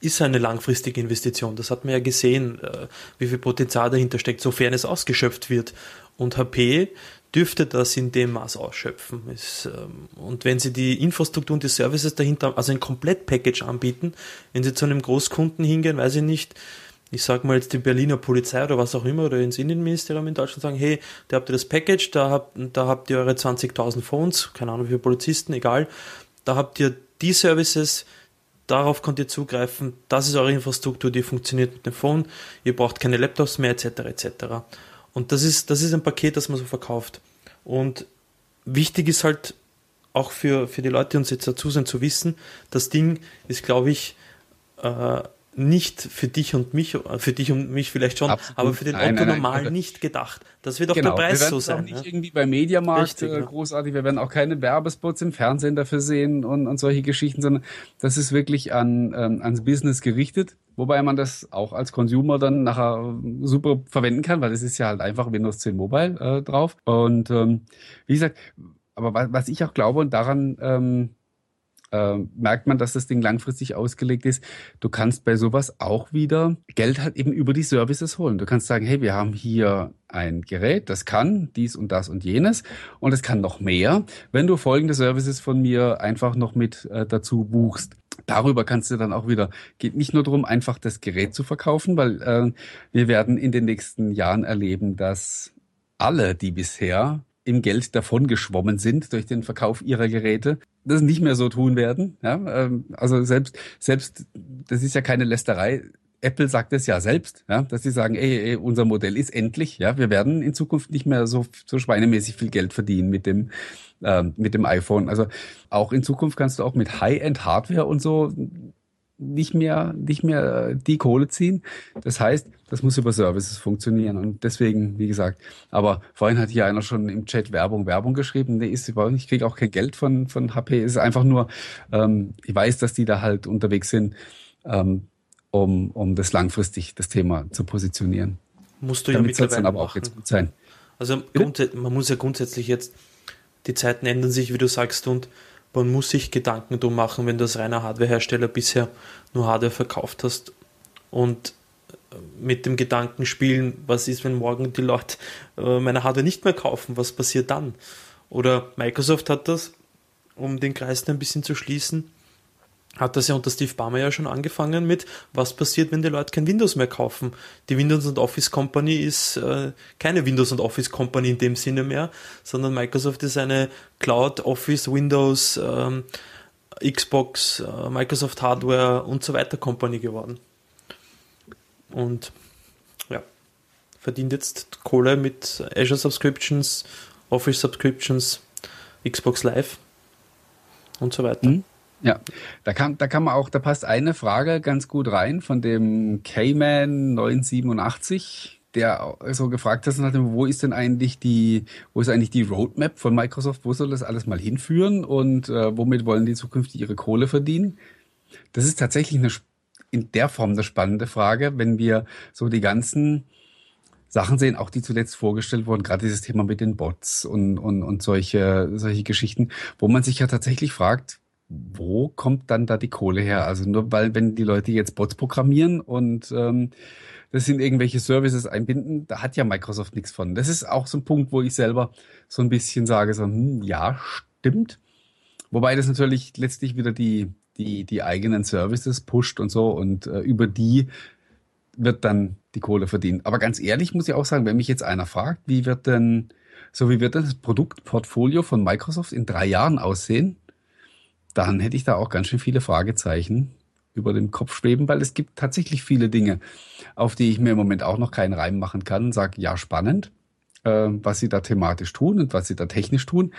ist eine langfristige Investition. Das hat man ja gesehen, äh, wie viel Potenzial dahinter steckt, sofern es ausgeschöpft wird. Und HP dürfte das in dem Maß ausschöpfen. Ist, ähm, und wenn sie die Infrastruktur und die Services dahinter, also ein Komplett-Package anbieten, wenn sie zu einem Großkunden hingehen, weiß ich nicht, ich sag mal jetzt die Berliner Polizei oder was auch immer oder ins Innenministerium in Deutschland sagen, hey, da habt ihr das Package, da habt, da habt ihr eure 20.000 Phones, keine Ahnung viele Polizisten, egal, da habt ihr die Services, darauf könnt ihr zugreifen, das ist eure Infrastruktur, die funktioniert mit dem Phone, ihr braucht keine Laptops mehr, etc., etc. Und das ist, das ist ein Paket, das man so verkauft. Und wichtig ist halt auch für, für die Leute, die uns jetzt dazu sind, zu wissen, das Ding ist, glaube ich, äh, nicht für dich und mich, für dich und mich vielleicht schon, Absolut. aber für den nein, Otto nein, normal nein. nicht gedacht. Das wird auch genau. der Preis so sein. Wir werden nicht ja? irgendwie beim Mediamarkt Richtig, äh, großartig, wir werden auch keine Werbespots im Fernsehen dafür sehen und, und solche Geschichten, sondern das ist wirklich an, ähm, ans Business gerichtet, wobei man das auch als Consumer dann nachher super verwenden kann, weil es ist ja halt einfach Windows 10 Mobile äh, drauf. Und ähm, wie gesagt, aber was, was ich auch glaube und daran ähm, äh, merkt man, dass das Ding langfristig ausgelegt ist. Du kannst bei sowas auch wieder Geld halt eben über die Services holen. Du kannst sagen, hey, wir haben hier ein Gerät, das kann dies und das und jenes und es kann noch mehr, wenn du folgende Services von mir einfach noch mit äh, dazu buchst. Darüber kannst du dann auch wieder, geht nicht nur darum, einfach das Gerät zu verkaufen, weil äh, wir werden in den nächsten Jahren erleben, dass alle, die bisher im Geld davongeschwommen sind durch den Verkauf ihrer Geräte, das nicht mehr so tun werden. Ja, ähm, also selbst, selbst, das ist ja keine Lästerei. Apple sagt es ja selbst, ja, dass sie sagen, ey, ey, unser Modell ist endlich, ja, wir werden in Zukunft nicht mehr so, so schweinemäßig viel Geld verdienen mit dem, ähm, mit dem iPhone. Also auch in Zukunft kannst du auch mit High-End-Hardware und so nicht mehr, nicht mehr die Kohle ziehen. Das heißt, das muss über Services funktionieren. Und deswegen, wie gesagt, aber vorhin hat hier einer schon im Chat Werbung, Werbung geschrieben. Nee, ist überhaupt nicht. Ich kriege auch kein Geld von, von HP. Es ist einfach nur, ähm, ich weiß, dass die da halt unterwegs sind, ähm, um, um das langfristig, das Thema zu positionieren. Musst du ja Damit mittlerweile dann aber machen. auch jetzt gut sein. Also man muss ja grundsätzlich jetzt, die Zeiten ändern sich, wie du sagst, und man muss sich Gedanken drum machen, wenn du als reiner Hardwarehersteller bisher nur Hardware verkauft hast und äh, mit dem Gedanken spielen, was ist, wenn morgen die Leute äh, meine Hardware nicht mehr kaufen, was passiert dann? Oder Microsoft hat das, um den Kreis ein bisschen zu schließen, hat das ja unter Steve Ballmer ja schon angefangen mit, was passiert, wenn die Leute kein Windows mehr kaufen. Die Windows und Office Company ist äh, keine Windows und Office Company in dem Sinne mehr, sondern Microsoft ist eine Cloud, Office, Windows, ähm, Xbox, äh, Microsoft Hardware und so weiter Company geworden. Und ja, verdient jetzt Kohle mit Azure Subscriptions, Office Subscriptions, Xbox Live und so weiter. Mhm. Ja, da kann, da kann man auch, da passt eine Frage ganz gut rein von dem Cayman 987 der so gefragt hast, wo ist denn eigentlich die, wo ist eigentlich die Roadmap von Microsoft, wo soll das alles mal hinführen? Und äh, womit wollen die zukünftig ihre Kohle verdienen? Das ist tatsächlich eine, in der Form eine spannende Frage, wenn wir so die ganzen Sachen sehen, auch die zuletzt vorgestellt wurden, gerade dieses Thema mit den Bots und, und, und solche, solche Geschichten, wo man sich ja tatsächlich fragt, wo kommt dann da die Kohle her? Also nur weil, wenn die Leute jetzt Bots programmieren und ähm, das sind irgendwelche Services einbinden, da hat ja Microsoft nichts von. Das ist auch so ein Punkt, wo ich selber so ein bisschen sage, so, hm, ja, stimmt. Wobei das natürlich letztlich wieder die, die, die eigenen Services pusht und so und äh, über die wird dann die Kohle verdient. Aber ganz ehrlich muss ich auch sagen, wenn mich jetzt einer fragt, wie wird denn, so wie wird das Produktportfolio von Microsoft in drei Jahren aussehen, dann hätte ich da auch ganz schön viele Fragezeichen über dem Kopf schweben, weil es gibt tatsächlich viele Dinge, auf die ich mir im Moment auch noch keinen Reim machen kann. Sag ja, spannend, äh, was sie da thematisch tun und was sie da technisch tun.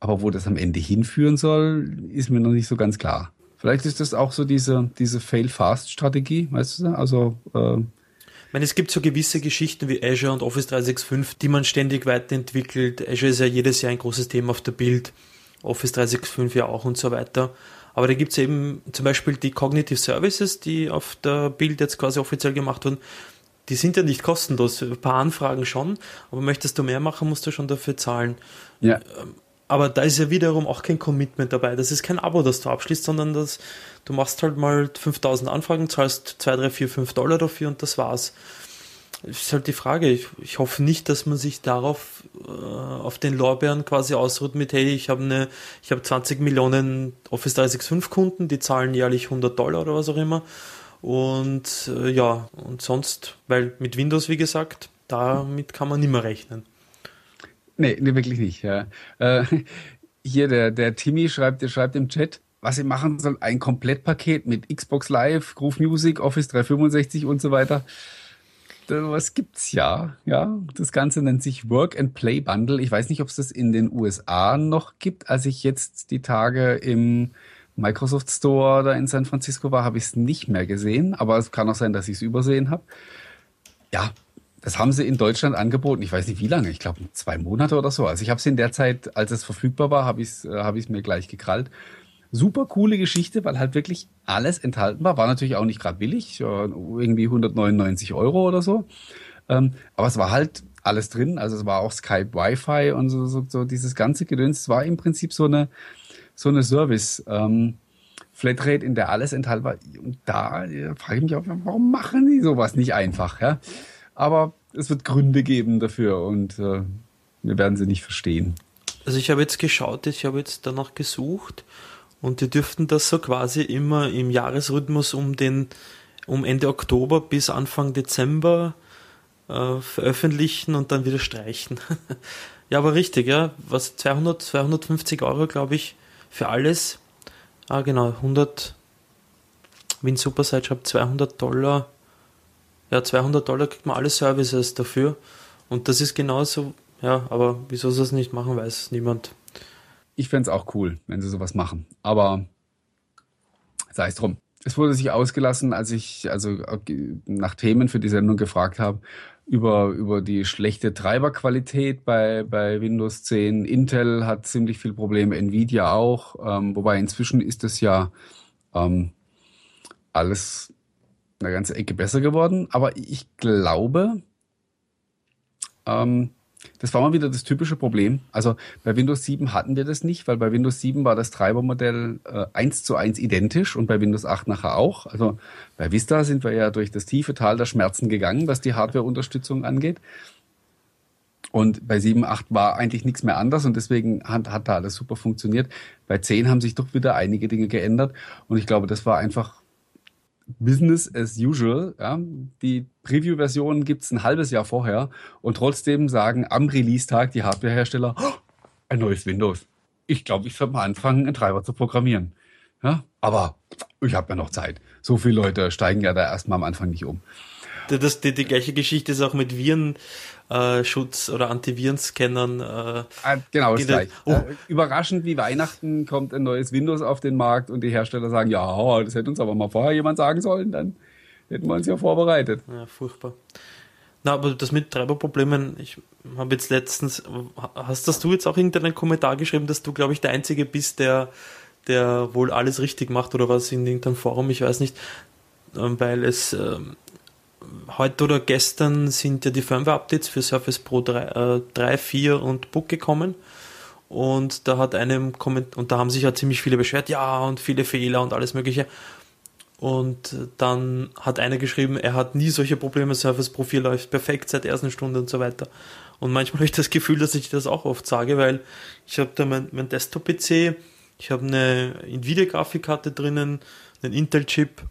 Aber wo das am Ende hinführen soll, ist mir noch nicht so ganz klar. Vielleicht ist das auch so diese, diese Fail-Fast-Strategie, weißt du? Also äh, ich meine, es gibt so gewisse Geschichten wie Azure und Office 365, die man ständig weiterentwickelt. Azure ist ja jedes Jahr ein großes Thema auf der Bild, Office 365 ja auch und so weiter. Aber da gibt es eben zum Beispiel die Cognitive Services, die auf der Bild jetzt quasi offiziell gemacht wurden. Die sind ja nicht kostenlos. Ein paar Anfragen schon, aber möchtest du mehr machen, musst du schon dafür zahlen. Ja. Ähm, aber da ist ja wiederum auch kein Commitment dabei. Das ist kein Abo, das du abschließt, sondern das, du machst halt mal 5000 Anfragen, zahlst 2, 3, 4, 5 Dollar dafür und das war's ist halt die Frage. Ich, ich hoffe nicht, dass man sich darauf äh, auf den Lorbeeren quasi ausruht mit, hey, ich habe eine, ich habe 20 Millionen Office 365 Kunden, die zahlen jährlich 100 Dollar oder was auch immer. Und äh, ja, und sonst, weil mit Windows, wie gesagt, damit kann man nicht mehr rechnen. Nee, nee wirklich nicht. Ja. Äh, hier der, der Timmy schreibt, der schreibt im Chat, was ihr machen sollt, ein Komplettpaket mit Xbox Live, Groove Music, Office 365 und so weiter was gibt's ja, ja. Das Ganze nennt sich Work and Play Bundle. Ich weiß nicht, ob es das in den USA noch gibt. Als ich jetzt die Tage im Microsoft Store da in San Francisco war, habe ich es nicht mehr gesehen. Aber es kann auch sein, dass ich es übersehen habe. Ja, das haben sie in Deutschland angeboten. Ich weiß nicht wie lange. Ich glaube zwei Monate oder so. Also ich habe es in der Zeit, als es verfügbar war, habe ich es äh, hab mir gleich gekrallt super coole Geschichte, weil halt wirklich alles enthalten war. War natürlich auch nicht gerade billig, irgendwie 199 Euro oder so. Ähm, aber es war halt alles drin. Also es war auch Skype Wi-Fi und so, so, so dieses ganze Gedöns. Es war im Prinzip so eine, so eine Service. Ähm, Flatrate, in der alles enthalten war. Und da ja, frage ich mich auch, warum machen die sowas nicht einfach? Ja? Aber es wird Gründe geben dafür und äh, wir werden sie nicht verstehen. Also ich habe jetzt geschaut, ich habe jetzt danach gesucht und die dürften das so quasi immer im Jahresrhythmus um den um Ende Oktober bis Anfang Dezember äh, veröffentlichen und dann wieder streichen. ja, aber richtig, ja, was 200, 250 Euro, glaube ich, für alles. Ah, genau, 100, Win Superside Shop 200 Dollar. Ja, 200 Dollar kriegt man alle Services dafür. Und das ist genauso, ja, aber wieso sie es nicht machen, weiß niemand ich fände es auch cool, wenn sie sowas machen. Aber sei es drum. Es wurde sich ausgelassen, als ich also nach Themen für die Sendung gefragt habe, über, über die schlechte Treiberqualität bei, bei Windows 10. Intel hat ziemlich viel Probleme, Nvidia auch, ähm, wobei inzwischen ist es ja ähm, alles eine ganze Ecke besser geworden. Aber ich glaube, ähm, das war mal wieder das typische Problem. Also bei Windows 7 hatten wir das nicht, weil bei Windows 7 war das Treibermodell äh, eins zu eins identisch und bei Windows 8 nachher auch. Also bei Vista sind wir ja durch das tiefe Tal der Schmerzen gegangen, was die Hardware-Unterstützung angeht. Und bei 7, 8 war eigentlich nichts mehr anders und deswegen hat, hat da alles super funktioniert. Bei 10 haben sich doch wieder einige Dinge geändert und ich glaube, das war einfach Business as usual. Ja. Die Preview-Version gibt's ein halbes Jahr vorher und trotzdem sagen am Release-Tag die Hardware-Hersteller, oh, ein neues Windows. Ich glaube, ich sollte mal anfangen, einen Treiber zu programmieren. Ja, aber ich habe ja noch Zeit. So viele Leute steigen ja da erstmal am Anfang nicht um. Das, die, die gleiche Geschichte ist auch mit Virenschutz äh, oder Antivirenscannern. Äh, ah, genau, das gleich. Oh. Äh, überraschend wie Weihnachten kommt ein neues Windows auf den Markt und die Hersteller sagen, ja, das hätte uns aber mal vorher jemand sagen sollen, dann hätten wir uns ja vorbereitet. Ja, furchtbar. Na, aber das mit Treiberproblemen, ich habe jetzt letztens, hast das du jetzt auch irgendeinen Kommentar geschrieben, dass du, glaube ich, der Einzige bist, der, der wohl alles richtig macht oder was in irgendeinem Forum, ich weiß nicht, ähm, weil es ähm, heute oder gestern sind ja die Firmware-Updates für Surface Pro 3, äh, 3, 4 und Book gekommen. Und da hat einem Komment und da haben sich ja ziemlich viele beschwert, ja, und viele Fehler und alles Mögliche. Und dann hat einer geschrieben, er hat nie solche Probleme, Surface Pro 4 läuft perfekt seit der ersten Stunde und so weiter. Und manchmal habe ich das Gefühl, dass ich das auch oft sage, weil ich habe da mein, mein Desktop-PC, ich habe eine Nvidia-Grafikkarte drinnen, einen Intel-Chip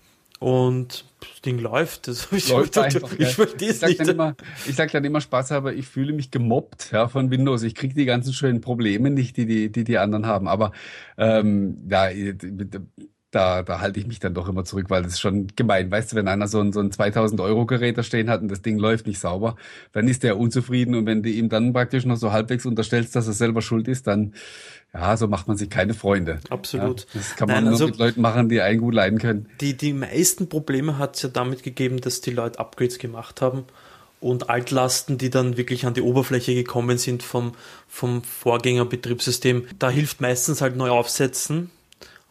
und das Ding läuft. Das ich läuft einfach, ich verstehe es nicht. Immer, ich sage dann immer Spaß, aber ich fühle mich gemobbt ja, von Windows. Ich kriege die ganzen schönen Probleme nicht, die die, die, die anderen haben. Aber ähm, ja, da, da halte ich mich dann doch immer zurück, weil das ist schon gemein. Weißt du, wenn einer so ein, so ein 2000 Euro Gerät da stehen hat und das Ding läuft nicht sauber, dann ist der unzufrieden und wenn du ihm dann praktisch noch so halbwegs unterstellst, dass er selber schuld ist, dann, ja, so macht man sich keine Freunde. Absolut. Ja, das kann man Nein, nur also, mit Leuten machen, die einen gut leiden können. Die, die meisten Probleme hat es ja damit gegeben, dass die Leute Upgrades gemacht haben und Altlasten, die dann wirklich an die Oberfläche gekommen sind vom, vom Vorgängerbetriebssystem. Da hilft meistens halt neu aufsetzen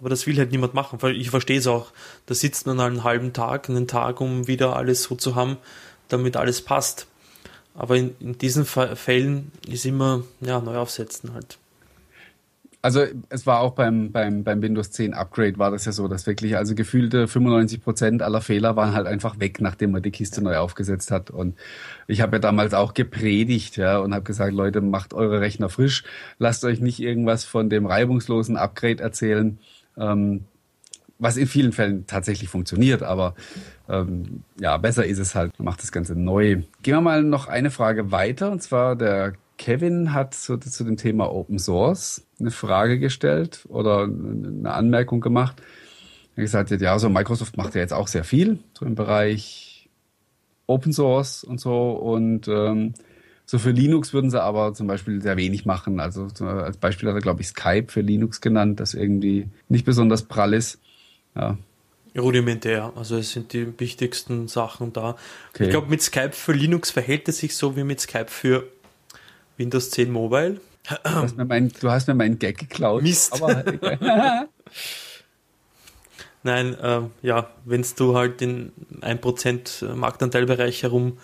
aber das will halt niemand machen. weil Ich verstehe es auch. Da sitzt man einen halben Tag, einen Tag, um wieder alles so zu haben, damit alles passt. Aber in, in diesen Fällen ist immer, ja, neu aufsetzen halt. Also es war auch beim, beim, beim Windows 10 Upgrade war das ja so, dass wirklich, also gefühlte 95 Prozent aller Fehler waren halt einfach weg, nachdem man die Kiste neu aufgesetzt hat. Und ich habe ja damals auch gepredigt, ja, und habe gesagt, Leute, macht eure Rechner frisch, lasst euch nicht irgendwas von dem reibungslosen Upgrade erzählen ähm, was in vielen Fällen tatsächlich funktioniert, aber ähm, ja, besser ist es halt, macht das Ganze neu. Gehen wir mal noch eine Frage weiter, und zwar der Kevin hat zu, zu dem Thema Open Source eine Frage gestellt oder eine Anmerkung gemacht. Er hat gesagt, ja, so Microsoft macht ja jetzt auch sehr viel, so im Bereich Open Source und so und ähm, so für Linux würden sie aber zum Beispiel sehr wenig machen. Also als Beispiel hat er, glaube ich, Skype für Linux genannt, das irgendwie nicht besonders prall ist. Ja. Rudimentär, also es sind die wichtigsten Sachen da. Okay. Ich glaube, mit Skype für Linux verhält es sich so wie mit Skype für Windows 10 Mobile. Du hast mir, mein, meinen Gag geklaut. Mist. Nein, äh, ja, wenn du halt in 1% Marktanteilbereich herum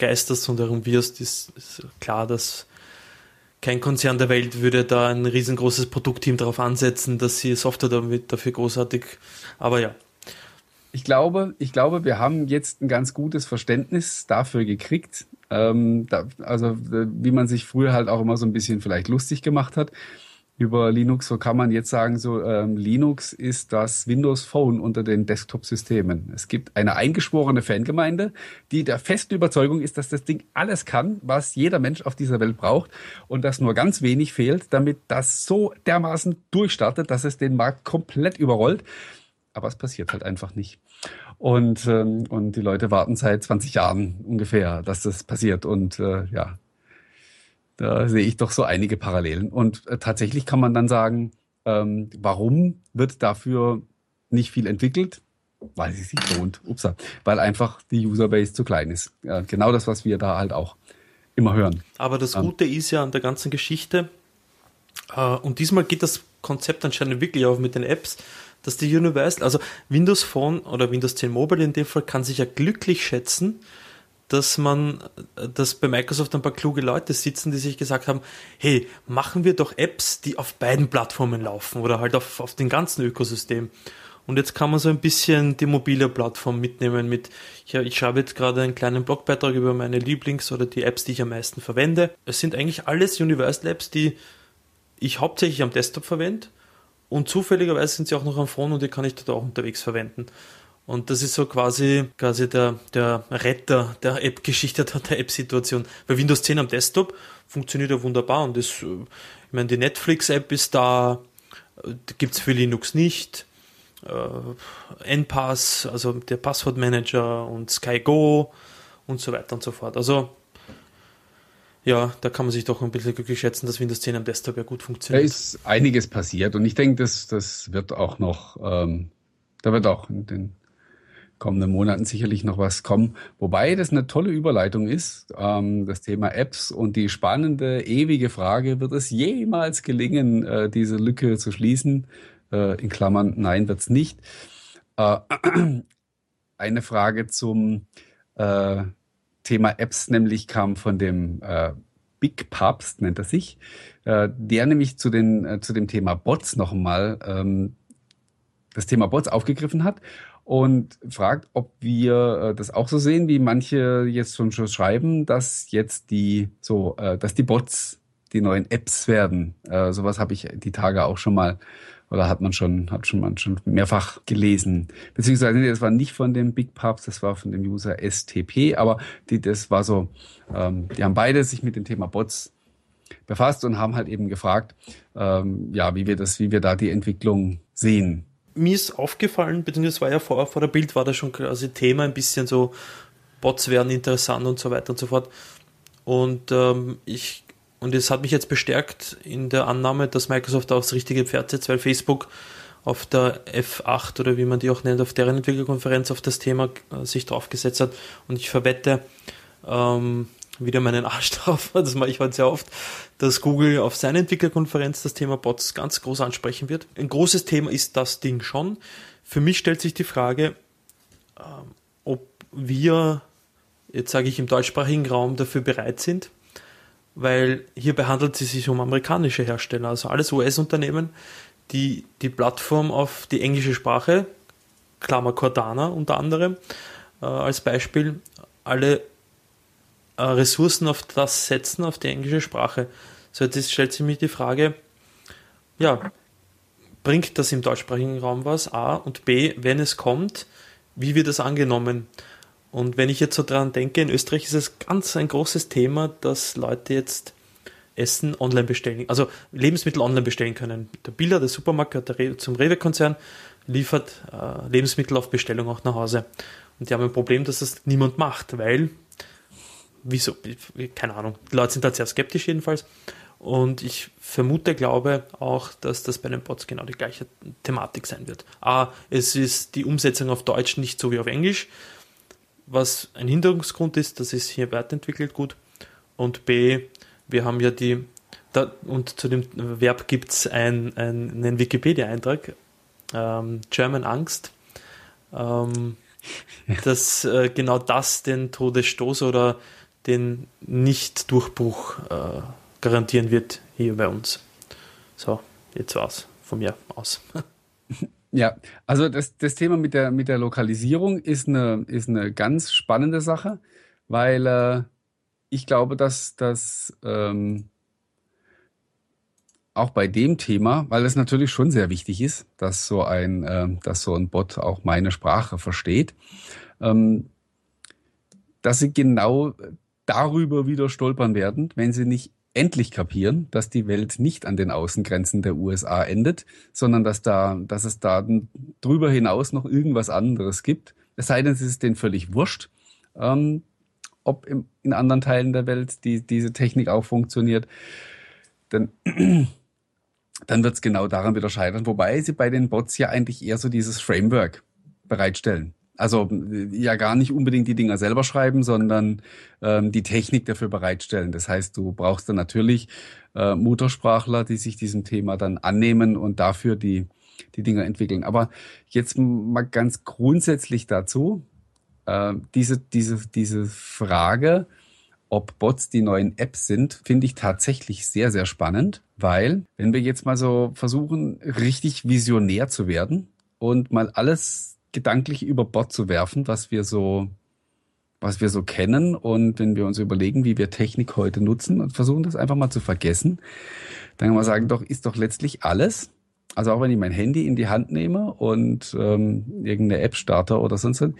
geisterst und darum wirst, ist, ist klar, dass kein Konzern der Welt würde da ein riesengroßes Produktteam darauf ansetzen, dass sie Software damit dafür großartig, aber ja. Ich glaube, ich glaube, wir haben jetzt ein ganz gutes Verständnis dafür gekriegt, ähm, da, also wie man sich früher halt auch immer so ein bisschen vielleicht lustig gemacht hat über Linux, so kann man jetzt sagen, so ähm, Linux ist das Windows Phone unter den Desktop-Systemen. Es gibt eine eingeschworene Fangemeinde, die der festen Überzeugung ist, dass das Ding alles kann, was jeder Mensch auf dieser Welt braucht und dass nur ganz wenig fehlt, damit das so dermaßen durchstartet, dass es den Markt komplett überrollt. Aber es passiert halt einfach nicht. Und, ähm, und die Leute warten seit 20 Jahren ungefähr, dass das passiert. Und äh, ja, da sehe ich doch so einige Parallelen. Und äh, tatsächlich kann man dann sagen, ähm, warum wird dafür nicht viel entwickelt? Weil es sich lohnt. Upsa. Weil einfach die Userbase zu klein ist. Ja, genau das, was wir da halt auch immer hören. Aber das Gute ähm. ist ja an der ganzen Geschichte, äh, und diesmal geht das Konzept anscheinend wirklich auf mit den Apps, dass die Universal, also Windows Phone oder Windows 10 Mobile in dem Fall, kann sich ja glücklich schätzen, dass man, dass bei Microsoft ein paar kluge Leute sitzen, die sich gesagt haben, hey, machen wir doch Apps, die auf beiden Plattformen laufen oder halt auf, auf dem ganzen Ökosystem. Und jetzt kann man so ein bisschen die mobile Plattform mitnehmen mit, ich, ich schreibe jetzt gerade einen kleinen Blogbeitrag über meine Lieblings- oder die Apps, die ich am meisten verwende. Es sind eigentlich alles Universal Apps, die ich hauptsächlich am Desktop verwende und zufälligerweise sind sie auch noch am Phone und die kann ich dort auch unterwegs verwenden. Und das ist so quasi, quasi der, der Retter der App-Geschichte, der App-Situation. Weil Windows 10 am Desktop funktioniert ja wunderbar und das, ich meine, die Netflix-App ist da, äh, gibt es für Linux nicht. Äh, NPass, also der Passwortmanager und SkyGo und so weiter und so fort. Also ja, da kann man sich doch ein bisschen glücklich schätzen, dass Windows 10 am Desktop ja gut funktioniert. Da ist einiges passiert und ich denke, das, das wird auch noch, ähm, da wird auch in den kommenden Monaten sicherlich noch was kommen. Wobei das eine tolle Überleitung ist, ähm, das Thema Apps und die spannende, ewige Frage, wird es jemals gelingen, äh, diese Lücke zu schließen? Äh, in Klammern, nein, wird es nicht. Äh, eine Frage zum äh, Thema Apps, nämlich kam von dem äh, Big Papst, nennt er sich, äh, der nämlich zu, den, zu dem Thema Bots noch einmal ähm, das Thema Bots aufgegriffen hat und fragt, ob wir äh, das auch so sehen, wie manche jetzt schon, schreiben, dass jetzt die so, äh, dass die Bots die neuen Apps werden. Äh, sowas habe ich die Tage auch schon mal oder hat man schon, hat schon man schon mehrfach gelesen. Beziehungsweise das war nicht von dem Big Pubs, das war von dem User STP, aber die, das war so, ähm, die haben beide sich mit dem Thema Bots befasst und haben halt eben gefragt, ähm, ja, wie wir das, wie wir da die Entwicklung sehen mir ist aufgefallen, beziehungsweise war ja vor, vor der Bild war da schon quasi Thema ein bisschen so, Bots werden interessant und so weiter und so fort. Und ähm, ich und es hat mich jetzt bestärkt in der Annahme, dass Microsoft aufs richtige Pferd setzt, weil Facebook auf der F8 oder wie man die auch nennt, auf deren Entwicklerkonferenz auf das Thema äh, sich draufgesetzt hat. Und ich verwette, ähm, wieder meinen Arsch drauf, das mache ich heute sehr oft, dass Google auf seiner Entwicklerkonferenz das Thema Bots ganz groß ansprechen wird. Ein großes Thema ist das Ding schon. Für mich stellt sich die Frage, ähm, ob wir, jetzt sage ich im deutschsprachigen Raum, dafür bereit sind, weil hierbei handelt es sich um amerikanische Hersteller, also alles US-Unternehmen, die die Plattform auf die englische Sprache, Klammer Cortana unter anderem, äh, als Beispiel, alle Ressourcen auf das setzen, auf die englische Sprache. So, jetzt stellt sich mir die Frage, ja, bringt das im deutschsprachigen Raum was? A und B, wenn es kommt, wie wird das angenommen? Und wenn ich jetzt so dran denke, in Österreich ist es ganz ein großes Thema, dass Leute jetzt Essen online bestellen, also Lebensmittel online bestellen können. Der Biller, der Supermarkt gehört der zum Rewe-Konzern, liefert äh, Lebensmittel auf Bestellung auch nach Hause. Und die haben ein Problem, dass das niemand macht, weil wieso, keine Ahnung, die Leute sind da sehr skeptisch jedenfalls. Und ich vermute, glaube auch, dass das bei den Bots genau die gleiche Thematik sein wird. A, es ist die Umsetzung auf Deutsch nicht so wie auf Englisch, was ein Hinderungsgrund ist, das ist hier weiterentwickelt gut. Und B, wir haben ja die, da, und zu dem Verb gibt es ein, ein, einen Wikipedia-Eintrag, ähm, German Angst. Ähm, dass äh, genau das den Todesstoß oder den Nicht-Durchbruch äh, garantieren wird hier bei uns. So, jetzt war's von mir aus. Ja, also das, das Thema mit der, mit der Lokalisierung ist eine, ist eine ganz spannende Sache, weil äh, ich glaube, dass das ähm, auch bei dem Thema, weil es natürlich schon sehr wichtig ist, dass so ein, äh, dass so ein Bot auch meine Sprache versteht, ähm, dass sie genau darüber wieder stolpern werden, wenn sie nicht endlich kapieren, dass die Welt nicht an den Außengrenzen der USA endet, sondern dass da, dass es da drüber hinaus noch irgendwas anderes gibt. Es sei denn, es ist denen völlig wurscht, ähm, ob im, in anderen Teilen der Welt die, diese Technik auch funktioniert. Dann, dann wird es genau daran wieder scheitern. Wobei sie bei den Bots ja eigentlich eher so dieses Framework bereitstellen. Also ja gar nicht unbedingt die Dinger selber schreiben, sondern ähm, die Technik dafür bereitstellen. Das heißt, du brauchst dann natürlich äh, Muttersprachler, die sich diesem Thema dann annehmen und dafür die, die Dinger entwickeln. Aber jetzt mal ganz grundsätzlich dazu, äh, diese, diese, diese Frage, ob Bots die neuen Apps sind, finde ich tatsächlich sehr, sehr spannend, weil wenn wir jetzt mal so versuchen, richtig visionär zu werden und mal alles gedanklich über Bord zu werfen, was wir so, was wir so kennen. Und wenn wir uns überlegen, wie wir Technik heute nutzen und versuchen das einfach mal zu vergessen, dann kann man sagen, doch, ist doch letztlich alles. Also auch wenn ich mein Handy in die Hand nehme und ähm, irgendeine App starte oder sonst was,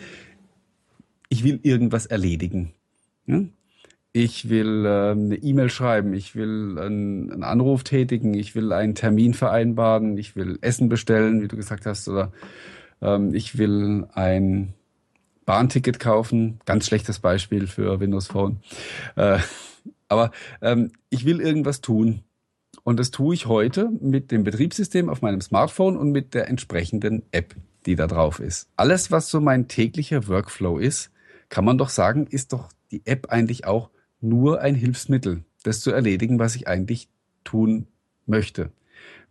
ich will irgendwas erledigen. Ja? Ich will äh, eine E-Mail schreiben, ich will einen, einen Anruf tätigen, ich will einen Termin vereinbaren, ich will Essen bestellen, wie du gesagt hast, oder ähm, ich will ein Bahnticket kaufen, ganz schlechtes Beispiel für Windows Phone. Äh, aber ähm, ich will irgendwas tun. Und das tue ich heute mit dem Betriebssystem auf meinem Smartphone und mit der entsprechenden App. die da drauf ist. Alles, was so mein täglicher Workflow ist, kann man doch sagen, ist doch die App eigentlich auch nur ein Hilfsmittel, das zu erledigen, was ich eigentlich tun möchte.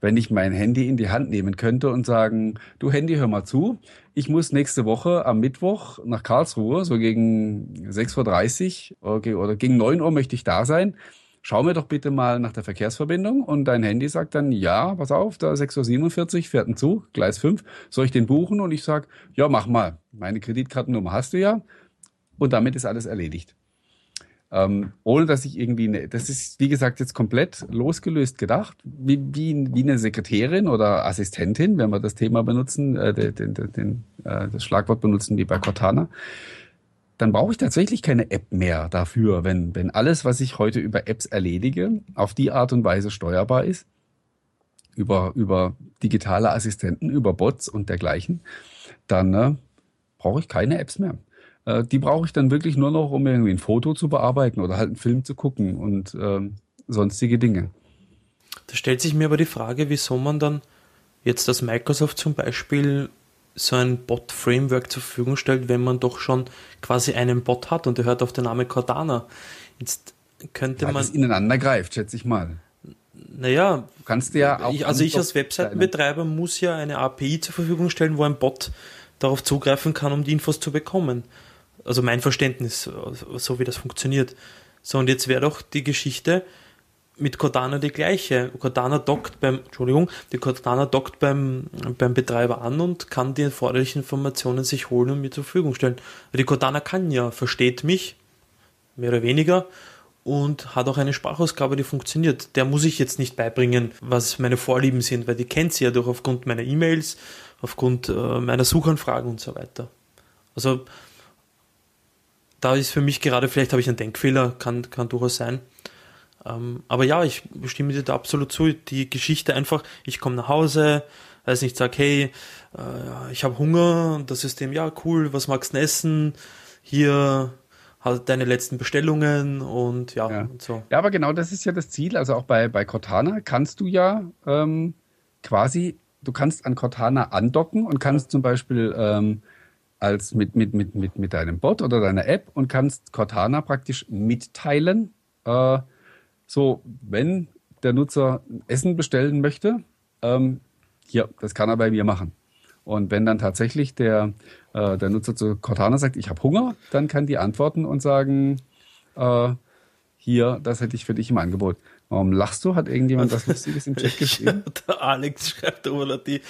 Wenn ich mein Handy in die Hand nehmen könnte und sagen, du Handy, hör mal zu, ich muss nächste Woche am Mittwoch nach Karlsruhe, so gegen 6.30 Uhr okay, oder gegen 9 Uhr möchte ich da sein. Schau mir doch bitte mal nach der Verkehrsverbindung und dein Handy sagt dann, ja, pass auf, da 6.47 Uhr fährt ein Zug, Gleis 5, soll ich den buchen? Und ich sag, ja, mach mal. Meine Kreditkartennummer hast du ja. Und damit ist alles erledigt. Ähm, ohne dass ich irgendwie, ne, das ist wie gesagt jetzt komplett losgelöst gedacht, wie, wie, wie eine Sekretärin oder Assistentin, wenn wir das Thema benutzen, äh, den, den, den, äh, das Schlagwort benutzen wie bei Cortana, dann brauche ich tatsächlich keine App mehr dafür, wenn, wenn alles, was ich heute über Apps erledige, auf die Art und Weise steuerbar ist, über, über digitale Assistenten, über Bots und dergleichen, dann äh, brauche ich keine Apps mehr. Äh, die brauche ich dann wirklich nur noch, um irgendwie ein Foto zu bearbeiten oder halt einen Film zu gucken und äh, sonstige Dinge. Da stellt sich mir aber die Frage, wieso man dann jetzt das Microsoft zum Beispiel so ein Bot-Framework zur Verfügung stellt, wenn man doch schon quasi einen Bot hat und der hört auf den Namen Cortana. Jetzt könnte Weil man. Das ineinander greift, schätze ich mal. Naja, du kannst ja auch. Ich, also ich als Webseitenbetreiber muss ja eine API zur Verfügung stellen, wo ein Bot darauf zugreifen kann, um die Infos zu bekommen. Also mein Verständnis, so wie das funktioniert. So, und jetzt wäre doch die Geschichte mit Cortana die gleiche. Cortana dockt beim, Entschuldigung, die Cortana dockt beim, beim Betreiber an und kann die erforderlichen Informationen sich holen und mir zur Verfügung stellen. Die Cortana kann ja, versteht mich, mehr oder weniger, und hat auch eine Sprachausgabe, die funktioniert. Der muss ich jetzt nicht beibringen, was meine Vorlieben sind, weil die kennt sie ja durch aufgrund meiner E-Mails, aufgrund äh, meiner Suchanfragen und so weiter. Also da ist für mich gerade, vielleicht habe ich einen Denkfehler, kann, kann durchaus sein. Ähm, aber ja, ich stimme dir da absolut zu. Die Geschichte einfach, ich komme nach Hause, weiß nicht, sag, hey, äh, ich habe Hunger und das System, ja, cool, was magst du essen? Hier halt deine letzten Bestellungen und ja, ja. Und so. Ja, aber genau das ist ja das Ziel. Also auch bei, bei Cortana kannst du ja ähm, quasi, du kannst an Cortana andocken und kannst zum Beispiel ähm, als mit, mit, mit, mit, mit deinem Bot oder deiner App und kannst Cortana praktisch mitteilen. Äh, so, wenn der Nutzer Essen bestellen möchte, ähm, hier, das kann er bei mir machen. Und wenn dann tatsächlich der, äh, der Nutzer zu Cortana sagt, ich habe Hunger, dann kann die antworten und sagen, äh, hier, das hätte ich für dich im Angebot. Warum lachst du? Hat irgendjemand was Lustiges im Chat geschrieben? der Alex schreibt oder die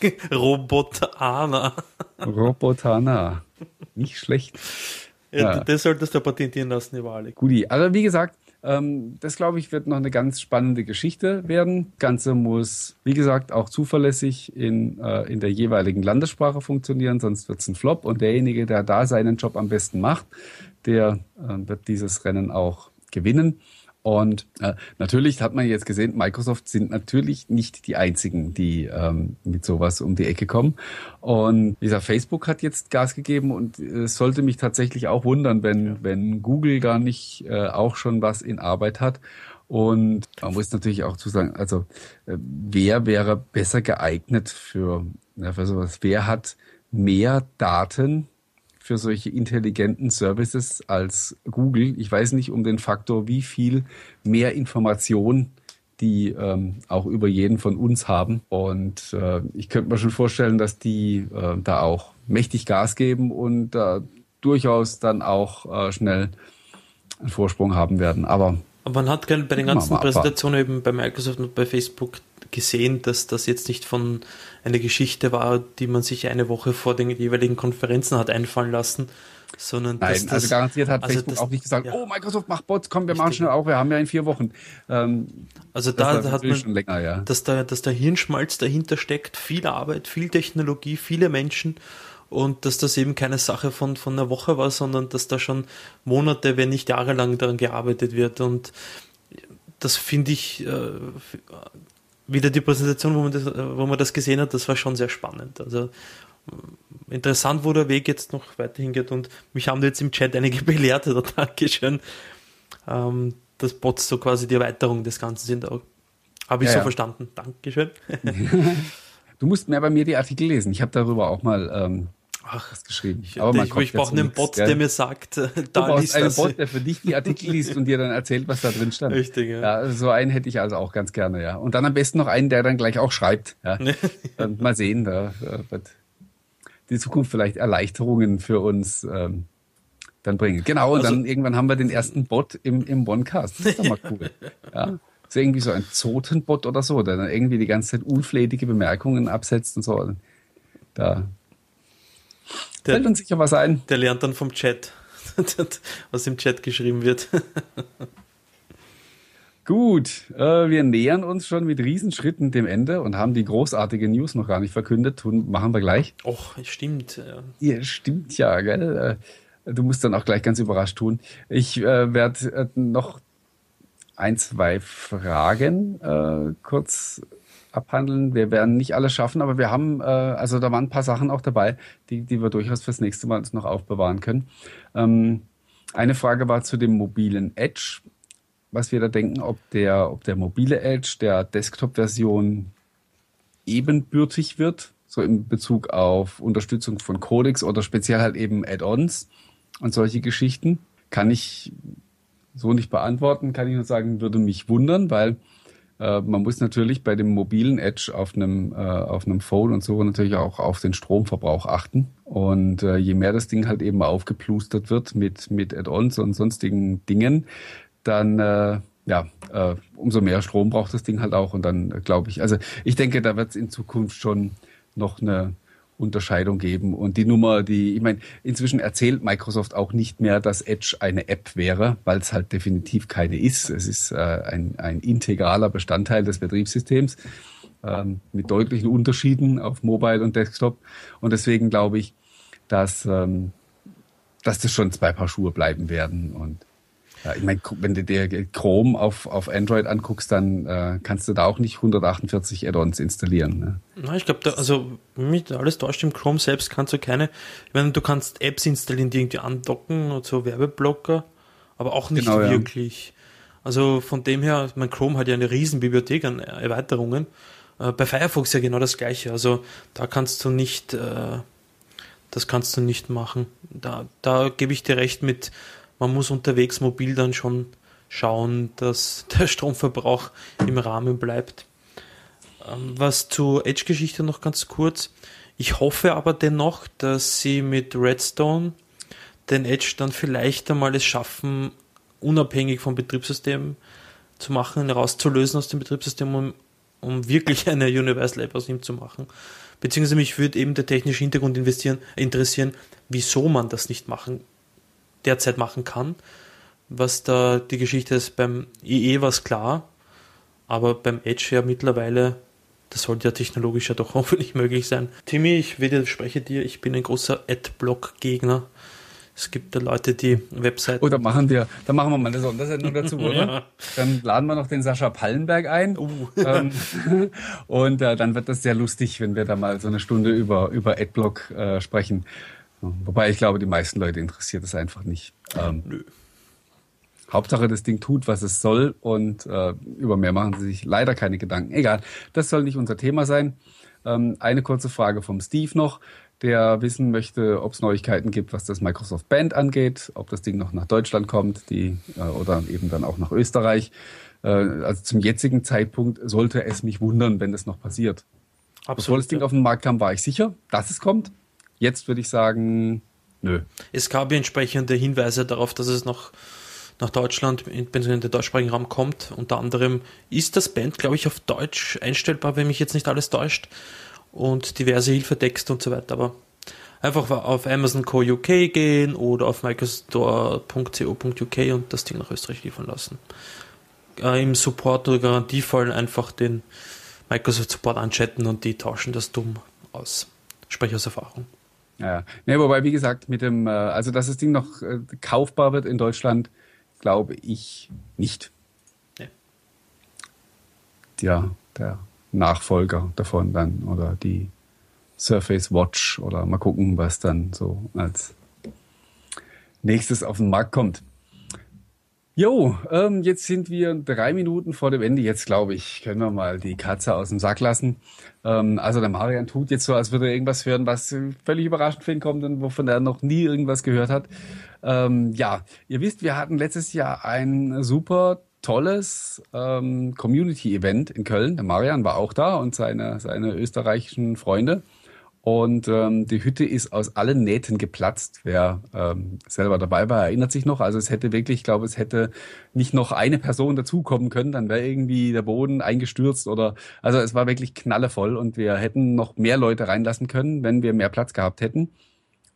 Robotana. Robotana. Nicht schlecht. Ja, ja. Das solltest du patentieren lassen, Alex. Guti. Also wie gesagt, ähm, das glaube ich wird noch eine ganz spannende Geschichte werden. Das Ganze muss, wie gesagt, auch zuverlässig in, äh, in der jeweiligen Landessprache funktionieren, sonst wird es ein Flop. Und derjenige, der da seinen Job am besten macht, der äh, wird dieses Rennen auch gewinnen. Und äh, natürlich hat man jetzt gesehen, Microsoft sind natürlich nicht die einzigen, die ähm, mit sowas um die Ecke kommen. Und wie gesagt, Facebook hat jetzt Gas gegeben und es sollte mich tatsächlich auch wundern, wenn, ja. wenn Google gar nicht äh, auch schon was in Arbeit hat. Und man muss natürlich auch zu sagen, also äh, wer wäre besser geeignet für, ja, für sowas? Wer hat mehr Daten für solche intelligenten Services als Google. Ich weiß nicht um den Faktor, wie viel mehr Information die ähm, auch über jeden von uns haben. Und äh, ich könnte mir schon vorstellen, dass die äh, da auch mächtig Gas geben und äh, durchaus dann auch äh, schnell einen Vorsprung haben werden. Aber man hat bei den ganzen Präsentationen eben bei Microsoft und bei Facebook gesehen, dass das jetzt nicht von einer Geschichte war, die man sich eine Woche vor den jeweiligen Konferenzen hat einfallen lassen, sondern Nein, das, also garantiert hat also Facebook das, auch nicht gesagt, ja. oh, Microsoft macht Bots, komm, wir machen schnell auch, wir haben ja in vier Wochen. Ähm, also da, da hat man, schon länger, ja. dass, da, dass der Hirnschmalz dahinter steckt, viel Arbeit, viel Technologie, viele Menschen und dass das eben keine Sache von, von einer Woche war, sondern dass da schon Monate, wenn nicht jahrelang daran gearbeitet wird und das finde ich äh, wieder die Präsentation, wo man, das, wo man das gesehen hat, das war schon sehr spannend. Also interessant, wo der Weg jetzt noch weiterhin geht und mich haben jetzt im Chat einige belehrt, oder Dankeschön, ähm, dass Bots so quasi die Erweiterung des Ganzen sind. Habe ich ja, so ja. verstanden. Dankeschön. Du musst mehr bei mir die Artikel lesen. Ich habe darüber auch mal ähm, Ach, was geschrieben. Ich, Aber ich, ich brauche einen Bot, der mir sagt, äh, da du liest einen. Bot, der für dich die Artikel liest und dir dann erzählt, was da drin stand. Richtig, ja. ja. So einen hätte ich also auch ganz gerne, ja. Und dann am besten noch einen, der dann gleich auch schreibt. Ja. mal sehen, da wird die Zukunft vielleicht Erleichterungen für uns ähm, dann bringen. Genau, und also, dann irgendwann haben wir den ersten Bot im, im OneCast. Das ist doch mal cool. ja. Das ist irgendwie so ein Zotenbot oder so, der dann irgendwie die ganze Zeit unflätige Bemerkungen absetzt und so. Da der, fällt uns sicher was ein. Der lernt dann vom Chat, was im Chat geschrieben wird. Gut, äh, wir nähern uns schon mit Riesenschritten dem Ende und haben die großartige News noch gar nicht verkündet. Tun, machen wir gleich. Och, stimmt. Ja, ja stimmt ja, gell? Äh, du musst dann auch gleich ganz überrascht tun. Ich äh, werde äh, noch ein, zwei Fragen äh, kurz abhandeln. Wir werden nicht alles schaffen, aber wir haben, äh, also da waren ein paar Sachen auch dabei, die, die wir durchaus fürs nächste Mal uns noch aufbewahren können. Ähm, eine Frage war zu dem mobilen Edge, was wir da denken, ob der, ob der mobile Edge der Desktop-Version ebenbürtig wird, so in Bezug auf Unterstützung von Codecs oder speziell halt eben Add-ons und solche Geschichten. Kann ich so nicht beantworten, kann ich nur sagen, würde mich wundern, weil äh, man muss natürlich bei dem mobilen Edge auf einem, äh, auf einem Phone und so natürlich auch auf den Stromverbrauch achten. Und äh, je mehr das Ding halt eben aufgeplustert wird mit, mit Add-ons und sonstigen Dingen, dann äh, ja, äh, umso mehr Strom braucht das Ding halt auch. Und dann äh, glaube ich, also ich denke, da wird es in Zukunft schon noch eine Unterscheidung geben. Und die Nummer, die, ich meine, inzwischen erzählt Microsoft auch nicht mehr, dass Edge eine App wäre, weil es halt definitiv keine ist. Es ist äh, ein, ein integraler Bestandteil des Betriebssystems ähm, mit deutlichen Unterschieden auf Mobile und Desktop. Und deswegen glaube ich, dass, ähm, dass das schon zwei Paar Schuhe bleiben werden. Und ja, ich meine, wenn du dir Chrome auf, auf Android anguckst, dann äh, kannst du da auch nicht 148 Add-ons installieren. Ne? Na, ich glaube, also mit alles täuscht im Chrome selbst kannst du keine, ich meine, du kannst Apps installieren, die irgendwie andocken und so Werbeblocker, aber auch nicht genau, wirklich. Ja. Also von dem her, mein Chrome hat ja eine riesen Bibliothek an Erweiterungen. Äh, bei Firefox ja genau das gleiche. Also da kannst du nicht, äh, das kannst du nicht machen. Da, da gebe ich dir recht mit man muss unterwegs mobil dann schon schauen, dass der Stromverbrauch im Rahmen bleibt. Ähm, was zur Edge-Geschichte noch ganz kurz. Ich hoffe aber dennoch, dass sie mit Redstone den Edge dann vielleicht einmal es schaffen, unabhängig vom Betriebssystem zu machen, rauszulösen aus dem Betriebssystem, um, um wirklich eine Universal App aus ihm zu machen. Beziehungsweise mich würde eben der technische Hintergrund interessieren, wieso man das nicht machen derzeit machen kann. Was da die Geschichte ist, beim IE war es klar, aber beim Edge ja mittlerweile, das sollte ja technologisch ja doch hoffentlich möglich sein. Timmy, ich widerspreche dir, ich bin ein großer Adblock-Gegner. Es gibt da Leute, die Webseiten. Oder oh, machen wir, dann machen wir mal eine Sondersendung dazu, oder? ja. Dann laden wir noch den Sascha Pallenberg ein. Uh. Ähm, und äh, dann wird das sehr lustig, wenn wir da mal so eine Stunde über, über Adblock äh, sprechen. Wobei ich glaube, die meisten Leute interessiert es einfach nicht. Ähm, Nö. Hauptsache, das Ding tut, was es soll und äh, über mehr machen sie sich leider keine Gedanken. Egal, das soll nicht unser Thema sein. Ähm, eine kurze Frage vom Steve noch, der wissen möchte, ob es Neuigkeiten gibt, was das Microsoft Band angeht, ob das Ding noch nach Deutschland kommt die, äh, oder eben dann auch nach Österreich. Äh, also zum jetzigen Zeitpunkt sollte es mich wundern, wenn das noch passiert. Absolut, Bevor das Ding ja. auf den Markt kam, war ich sicher, dass es kommt. Jetzt würde ich sagen, nö. Es gab ja entsprechende Hinweise darauf, dass es noch nach Deutschland, in den deutschsprachigen Raum kommt. Unter anderem ist das Band, glaube ich, auf Deutsch einstellbar, wenn mich jetzt nicht alles täuscht. Und diverse Hilfetexte und so weiter. Aber einfach auf Amazon Co. UK gehen oder auf microstore.co.uk und das Ding nach Österreich liefern lassen. Äh, Im Support oder Garantiefall einfach den Microsoft Support anchatten und die tauschen das dumm aus. Spreche aus Erfahrung. Ja, nee, wobei, wie gesagt, mit dem, äh, also dass das Ding noch äh, kaufbar wird in Deutschland, glaube ich nicht. Nee. Ja, der Nachfolger davon dann oder die Surface Watch oder mal gucken, was dann so als nächstes auf den Markt kommt. Jo, ähm, jetzt sind wir drei Minuten vor dem Ende. Jetzt glaube ich, können wir mal die Katze aus dem Sack lassen. Ähm, also der Marian tut jetzt so, als würde er irgendwas hören, was völlig überraschend für ihn kommt und wovon er noch nie irgendwas gehört hat. Ähm, ja, ihr wisst, wir hatten letztes Jahr ein super tolles ähm, Community-Event in Köln. Der Marian war auch da und seine, seine österreichischen Freunde. Und ähm, die Hütte ist aus allen Nähten geplatzt. Wer ähm, selber dabei war, erinnert sich noch. Also es hätte wirklich, ich glaube, es hätte nicht noch eine Person dazukommen können, dann wäre irgendwie der Boden eingestürzt oder also es war wirklich knallevoll und wir hätten noch mehr Leute reinlassen können, wenn wir mehr Platz gehabt hätten.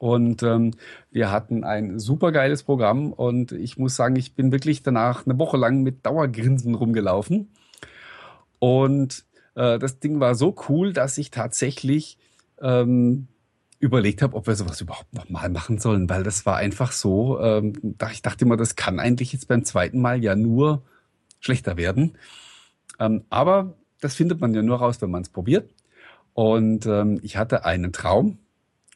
Und ähm, wir hatten ein supergeiles Programm und ich muss sagen, ich bin wirklich danach eine Woche lang mit Dauergrinsen rumgelaufen. Und äh, das Ding war so cool, dass ich tatsächlich ähm, überlegt habe, ob wir sowas überhaupt nochmal machen sollen, weil das war einfach so, ähm, ich dachte immer, das kann eigentlich jetzt beim zweiten Mal ja nur schlechter werden. Ähm, aber das findet man ja nur raus, wenn man es probiert. Und ähm, ich hatte einen Traum,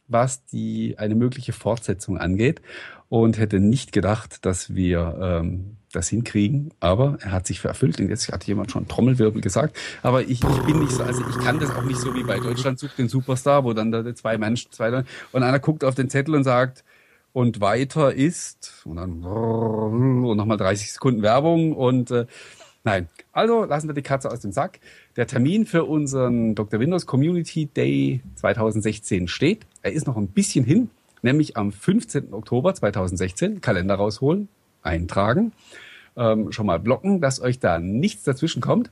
was die eine mögliche Fortsetzung angeht und hätte nicht gedacht, dass wir ähm, das hinkriegen, aber er hat sich erfüllt. Und jetzt hat jemand schon Trommelwirbel gesagt. Aber ich, ich bin nicht so, also ich kann das auch nicht so wie bei Deutschland sucht den Superstar, wo dann da zwei Menschen, zwei, und einer guckt auf den Zettel und sagt, und weiter ist, und dann und nochmal 30 Sekunden Werbung und äh, nein. Also lassen wir die Katze aus dem Sack. Der Termin für unseren Dr. Windows Community Day 2016 steht. Er ist noch ein bisschen hin, nämlich am 15. Oktober 2016. Kalender rausholen, eintragen ähm, schon mal blocken, dass euch da nichts dazwischen kommt.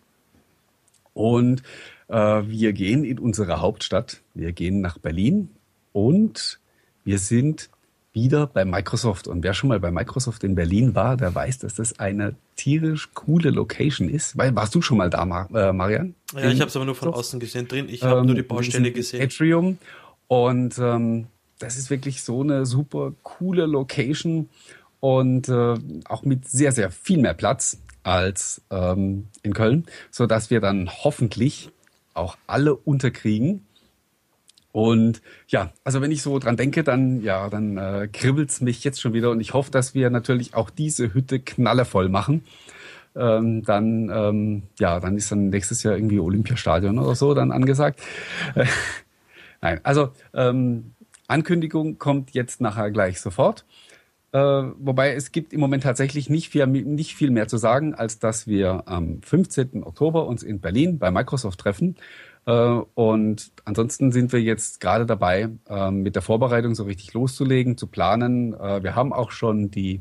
Und äh, wir gehen in unsere Hauptstadt. Wir gehen nach Berlin und wir sind wieder bei Microsoft. Und wer schon mal bei Microsoft in Berlin war, der weiß, dass das eine tierisch coole Location ist. Weil, warst du schon mal da, Mar äh, Marian? Ja, ich habe es aber nur von außen gesehen drin. Ich habe ähm, nur die Baustelle gesehen. Atrium. Und ähm, das ist wirklich so eine super coole Location und äh, auch mit sehr, sehr viel mehr Platz als ähm, in Köln, so dass wir dann hoffentlich auch alle unterkriegen. Und ja, also wenn ich so dran denke, dann ja, dann äh, kribbelt's mich jetzt schon wieder und ich hoffe, dass wir natürlich auch diese Hütte knallevoll machen. Ähm, dann ähm, ja, dann ist dann nächstes Jahr irgendwie Olympiastadion oder so dann angesagt. Nein, also ähm, Ankündigung kommt jetzt nachher gleich sofort. Äh, wobei es gibt im Moment tatsächlich nicht viel, nicht viel mehr zu sagen, als dass wir am 15. Oktober uns in Berlin bei Microsoft treffen. Äh, und ansonsten sind wir jetzt gerade dabei, äh, mit der Vorbereitung so richtig loszulegen, zu planen. Äh, wir haben auch schon die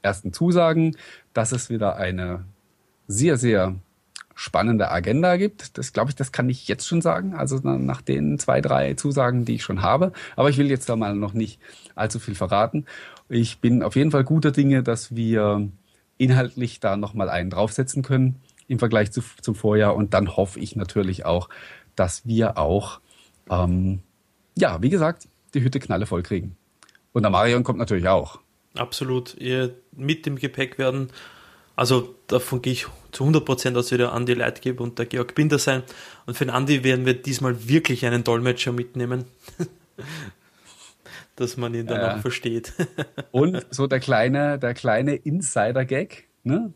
ersten Zusagen, dass es wieder eine sehr, sehr spannende Agenda gibt. Das glaube ich, das kann ich jetzt schon sagen. Also nach den zwei, drei Zusagen, die ich schon habe. Aber ich will jetzt da mal noch nicht allzu viel verraten. Ich bin auf jeden Fall guter Dinge, dass wir inhaltlich da nochmal einen draufsetzen können im Vergleich zu, zum Vorjahr. Und dann hoffe ich natürlich auch, dass wir auch, ähm, ja, wie gesagt, die Hütte knalle voll kriegen. Und der Marion kommt natürlich auch. Absolut. Ihr mit dem Gepäck werden, also davon gehe ich zu 100% aus, wie der Andi Leitgeber und der Georg Binder sein. Und für den Andi werden wir diesmal wirklich einen Dolmetscher mitnehmen. dass man ihn dann ja. auch versteht. Und so der kleine, der kleine Insider-Gag, ne?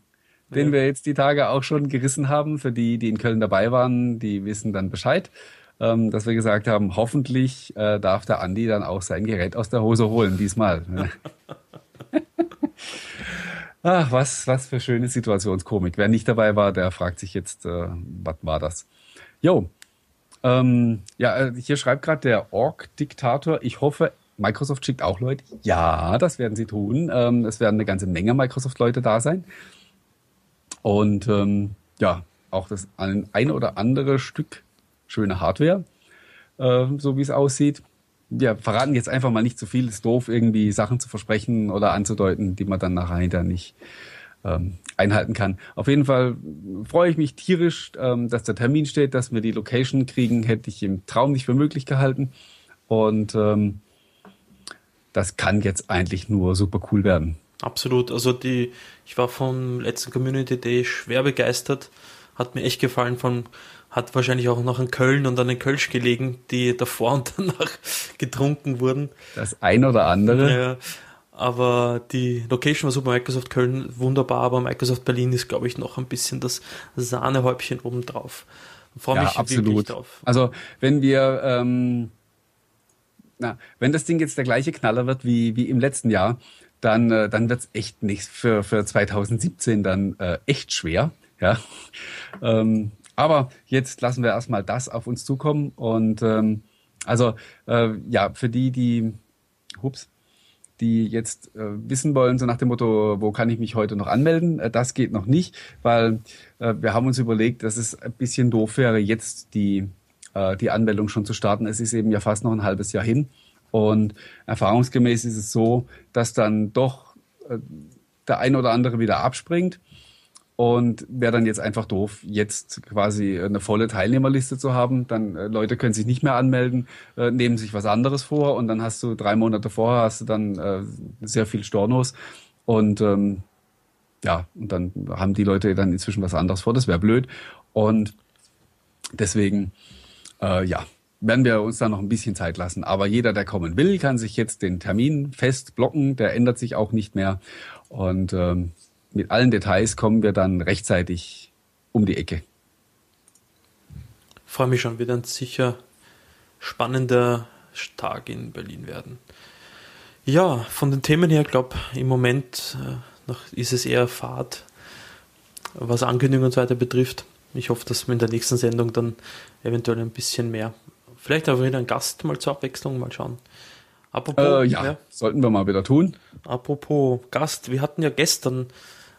den ja. wir jetzt die Tage auch schon gerissen haben. Für die, die in Köln dabei waren, die wissen dann Bescheid. Ähm, dass wir gesagt haben, hoffentlich äh, darf der Andi dann auch sein Gerät aus der Hose holen, diesmal. Ne? Ach, was, was für schöne Situationskomik. Wer nicht dabei war, der fragt sich jetzt, äh, was war das? Jo. Ähm, ja, äh, hier schreibt gerade der Org-Diktator. Ich hoffe, Microsoft schickt auch Leute. Ja, das werden sie tun. Ähm, es werden eine ganze Menge Microsoft-Leute da sein. Und ähm, ja, auch das ein, ein oder andere Stück schöne Hardware, äh, so wie es aussieht. Wir verraten jetzt einfach mal nicht zu viel. Ist doof, irgendwie Sachen zu versprechen oder anzudeuten, die man dann nachher hinter nicht ähm, einhalten kann. Auf jeden Fall freue ich mich tierisch, ähm, dass der Termin steht, dass wir die Location kriegen. Hätte ich im Traum nicht für möglich gehalten. Und ähm, das kann jetzt eigentlich nur super cool werden. Absolut. Also die, ich war vom letzten Community Day schwer begeistert. Hat mir echt gefallen von, hat wahrscheinlich auch noch in Köln und an den Kölsch gelegen, die davor und danach getrunken wurden. Das ein oder andere. Ja, Aber die Location war super, Microsoft Köln wunderbar, aber Microsoft Berlin ist, glaube ich, noch ein bisschen das Sahnehäubchen obendrauf. Freue mich ja, absolut. drauf. Also wenn wir, ähm, na, wenn das Ding jetzt der gleiche Knaller wird wie, wie im letzten Jahr, dann, äh, dann wird's echt nichts für, für 2017 dann äh, echt schwer. Ja. Ähm, aber jetzt lassen wir erstmal das auf uns zukommen. Und ähm, also äh, ja, für die, die, hups, die jetzt äh, wissen wollen, so nach dem Motto, wo kann ich mich heute noch anmelden? Äh, das geht noch nicht, weil äh, wir haben uns überlegt, dass es ein bisschen doof wäre, jetzt die, äh, die Anmeldung schon zu starten. Es ist eben ja fast noch ein halbes Jahr hin. Und erfahrungsgemäß ist es so, dass dann doch äh, der ein oder andere wieder abspringt. Und wäre dann jetzt einfach doof, jetzt quasi eine volle Teilnehmerliste zu haben. Dann äh, Leute können sich nicht mehr anmelden, äh, nehmen sich was anderes vor und dann hast du drei Monate vorher hast du dann äh, sehr viel Stornos und ähm, ja, und dann haben die Leute dann inzwischen was anderes vor. Das wäre blöd. Und deswegen, äh, ja, werden wir uns da noch ein bisschen Zeit lassen. Aber jeder, der kommen will, kann sich jetzt den Termin fest blocken. Der ändert sich auch nicht mehr. Und ähm, mit allen Details kommen wir dann rechtzeitig um die Ecke. Freue mich schon, wird ein sicher spannender Tag in Berlin werden. Ja, von den Themen her, glaube im Moment äh, noch ist es eher Fahrt, was Ankündigungen und so weiter betrifft. Ich hoffe, dass wir in der nächsten Sendung dann eventuell ein bisschen mehr, vielleicht auch wieder ein Gast mal zur Abwechslung, mal schauen. Apropos, äh, ja, ja, sollten wir mal wieder tun. Apropos Gast, wir hatten ja gestern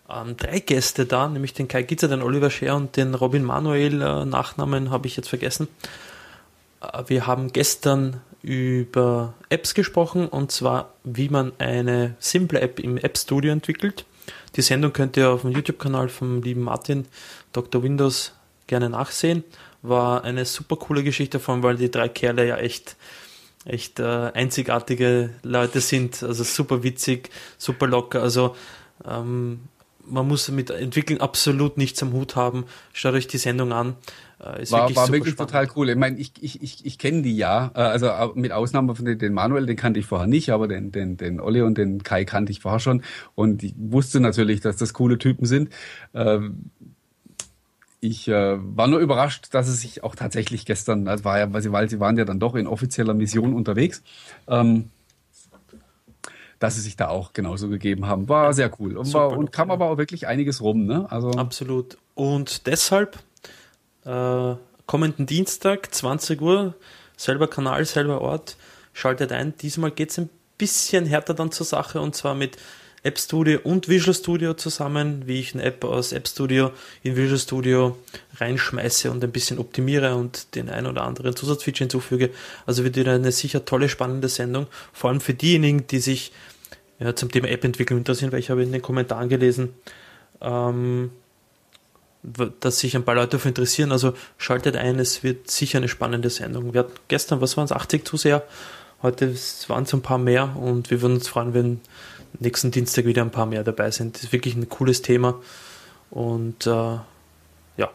ähm, drei Gäste da, nämlich den Kai Gitzer, den Oliver Scher und den Robin Manuel, äh, Nachnamen habe ich jetzt vergessen. Äh, wir haben gestern über Apps gesprochen und zwar, wie man eine simple App im App Studio entwickelt. Die Sendung könnt ihr auf dem YouTube-Kanal vom lieben Martin, Dr. Windows, gerne nachsehen. War eine super coole Geschichte, vor allem weil die drei Kerle ja echt echt äh, einzigartige Leute sind, also super witzig, super locker. Also ähm, man muss mit Entwickeln absolut nichts am Hut haben. Schaut euch die Sendung an. Äh, ist war wirklich, war wirklich total cool. Ich meine, ich, ich, ich, ich kenne die ja. Äh, also mit Ausnahme von den, den Manuel, den kannte ich vorher nicht, aber den, den, den Olli und den Kai kannte ich vorher schon. Und ich wusste natürlich, dass das coole Typen sind. Ähm, ich äh, war nur überrascht, dass es sich auch tatsächlich gestern, also war ja, weil sie, weil sie waren ja dann doch in offizieller Mission unterwegs. Ähm, dass sie sich da auch genauso gegeben haben. War sehr cool und, war, und kam aber auch wirklich einiges rum. Ne? Also Absolut. Und deshalb äh, kommenden Dienstag, 20 Uhr, selber Kanal, selber Ort, schaltet ein. Diesmal geht es ein bisschen härter dann zur Sache und zwar mit App Studio und Visual Studio zusammen, wie ich eine App aus App Studio in Visual Studio reinschmeiße und ein bisschen optimiere und den ein oder anderen Zusatzfeature hinzufüge. Also wird wieder eine sicher tolle, spannende Sendung, vor allem für diejenigen, die sich ja, zum Thema App-Entwicklung interessieren, weil ich habe in den Kommentaren gelesen, ähm, dass sich ein paar Leute dafür interessieren. Also schaltet ein, es wird sicher eine spannende Sendung. Wir hatten gestern, was waren es, 80 Zuseher, heute waren es ein paar mehr und wir würden uns freuen, wenn nächsten Dienstag wieder ein paar mehr dabei sind. Das ist wirklich ein cooles Thema und äh, ja.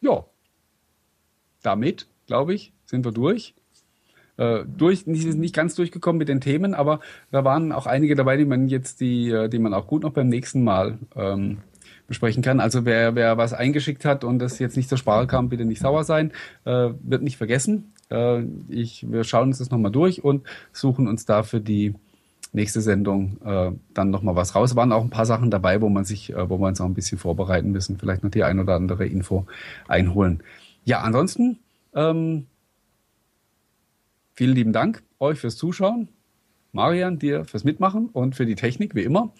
Ja, damit, glaube ich, sind wir durch äh, durch, nicht, nicht ganz durchgekommen mit den Themen, aber da waren auch einige dabei, die man jetzt, die, äh, die man auch gut noch beim nächsten Mal ähm, besprechen kann. Also wer, wer was eingeschickt hat und das jetzt nicht zur Sprache kam, bitte nicht sauer sein, äh, wird nicht vergessen. Äh, ich, wir schauen uns das nochmal durch und suchen uns da für die nächste Sendung äh, dann nochmal was raus. Waren auch ein paar Sachen dabei, wo man sich, äh, wo wir uns auch ein bisschen vorbereiten müssen, vielleicht noch die ein oder andere Info einholen. Ja, ansonsten ähm, Vielen lieben Dank euch fürs Zuschauen. Marian, dir fürs Mitmachen und für die Technik, wie immer.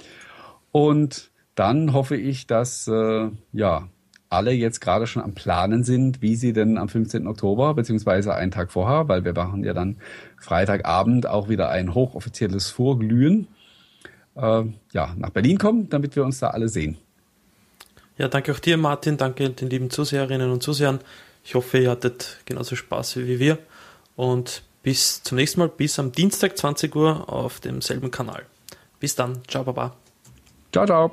Und dann hoffe ich, dass äh, ja alle jetzt gerade schon am Planen sind, wie sie denn am 15. Oktober, beziehungsweise einen Tag vorher, weil wir machen ja dann Freitagabend auch wieder ein hochoffizielles Vorglühen, äh, ja, nach Berlin kommen, damit wir uns da alle sehen. Ja, danke auch dir, Martin. Danke den lieben Zuseherinnen und Zusehern. Ich hoffe, ihr hattet genauso Spaß wie wir. Und bis zum nächsten Mal, bis am Dienstag 20 Uhr auf demselben Kanal. Bis dann, ciao, baba. Ciao, ciao.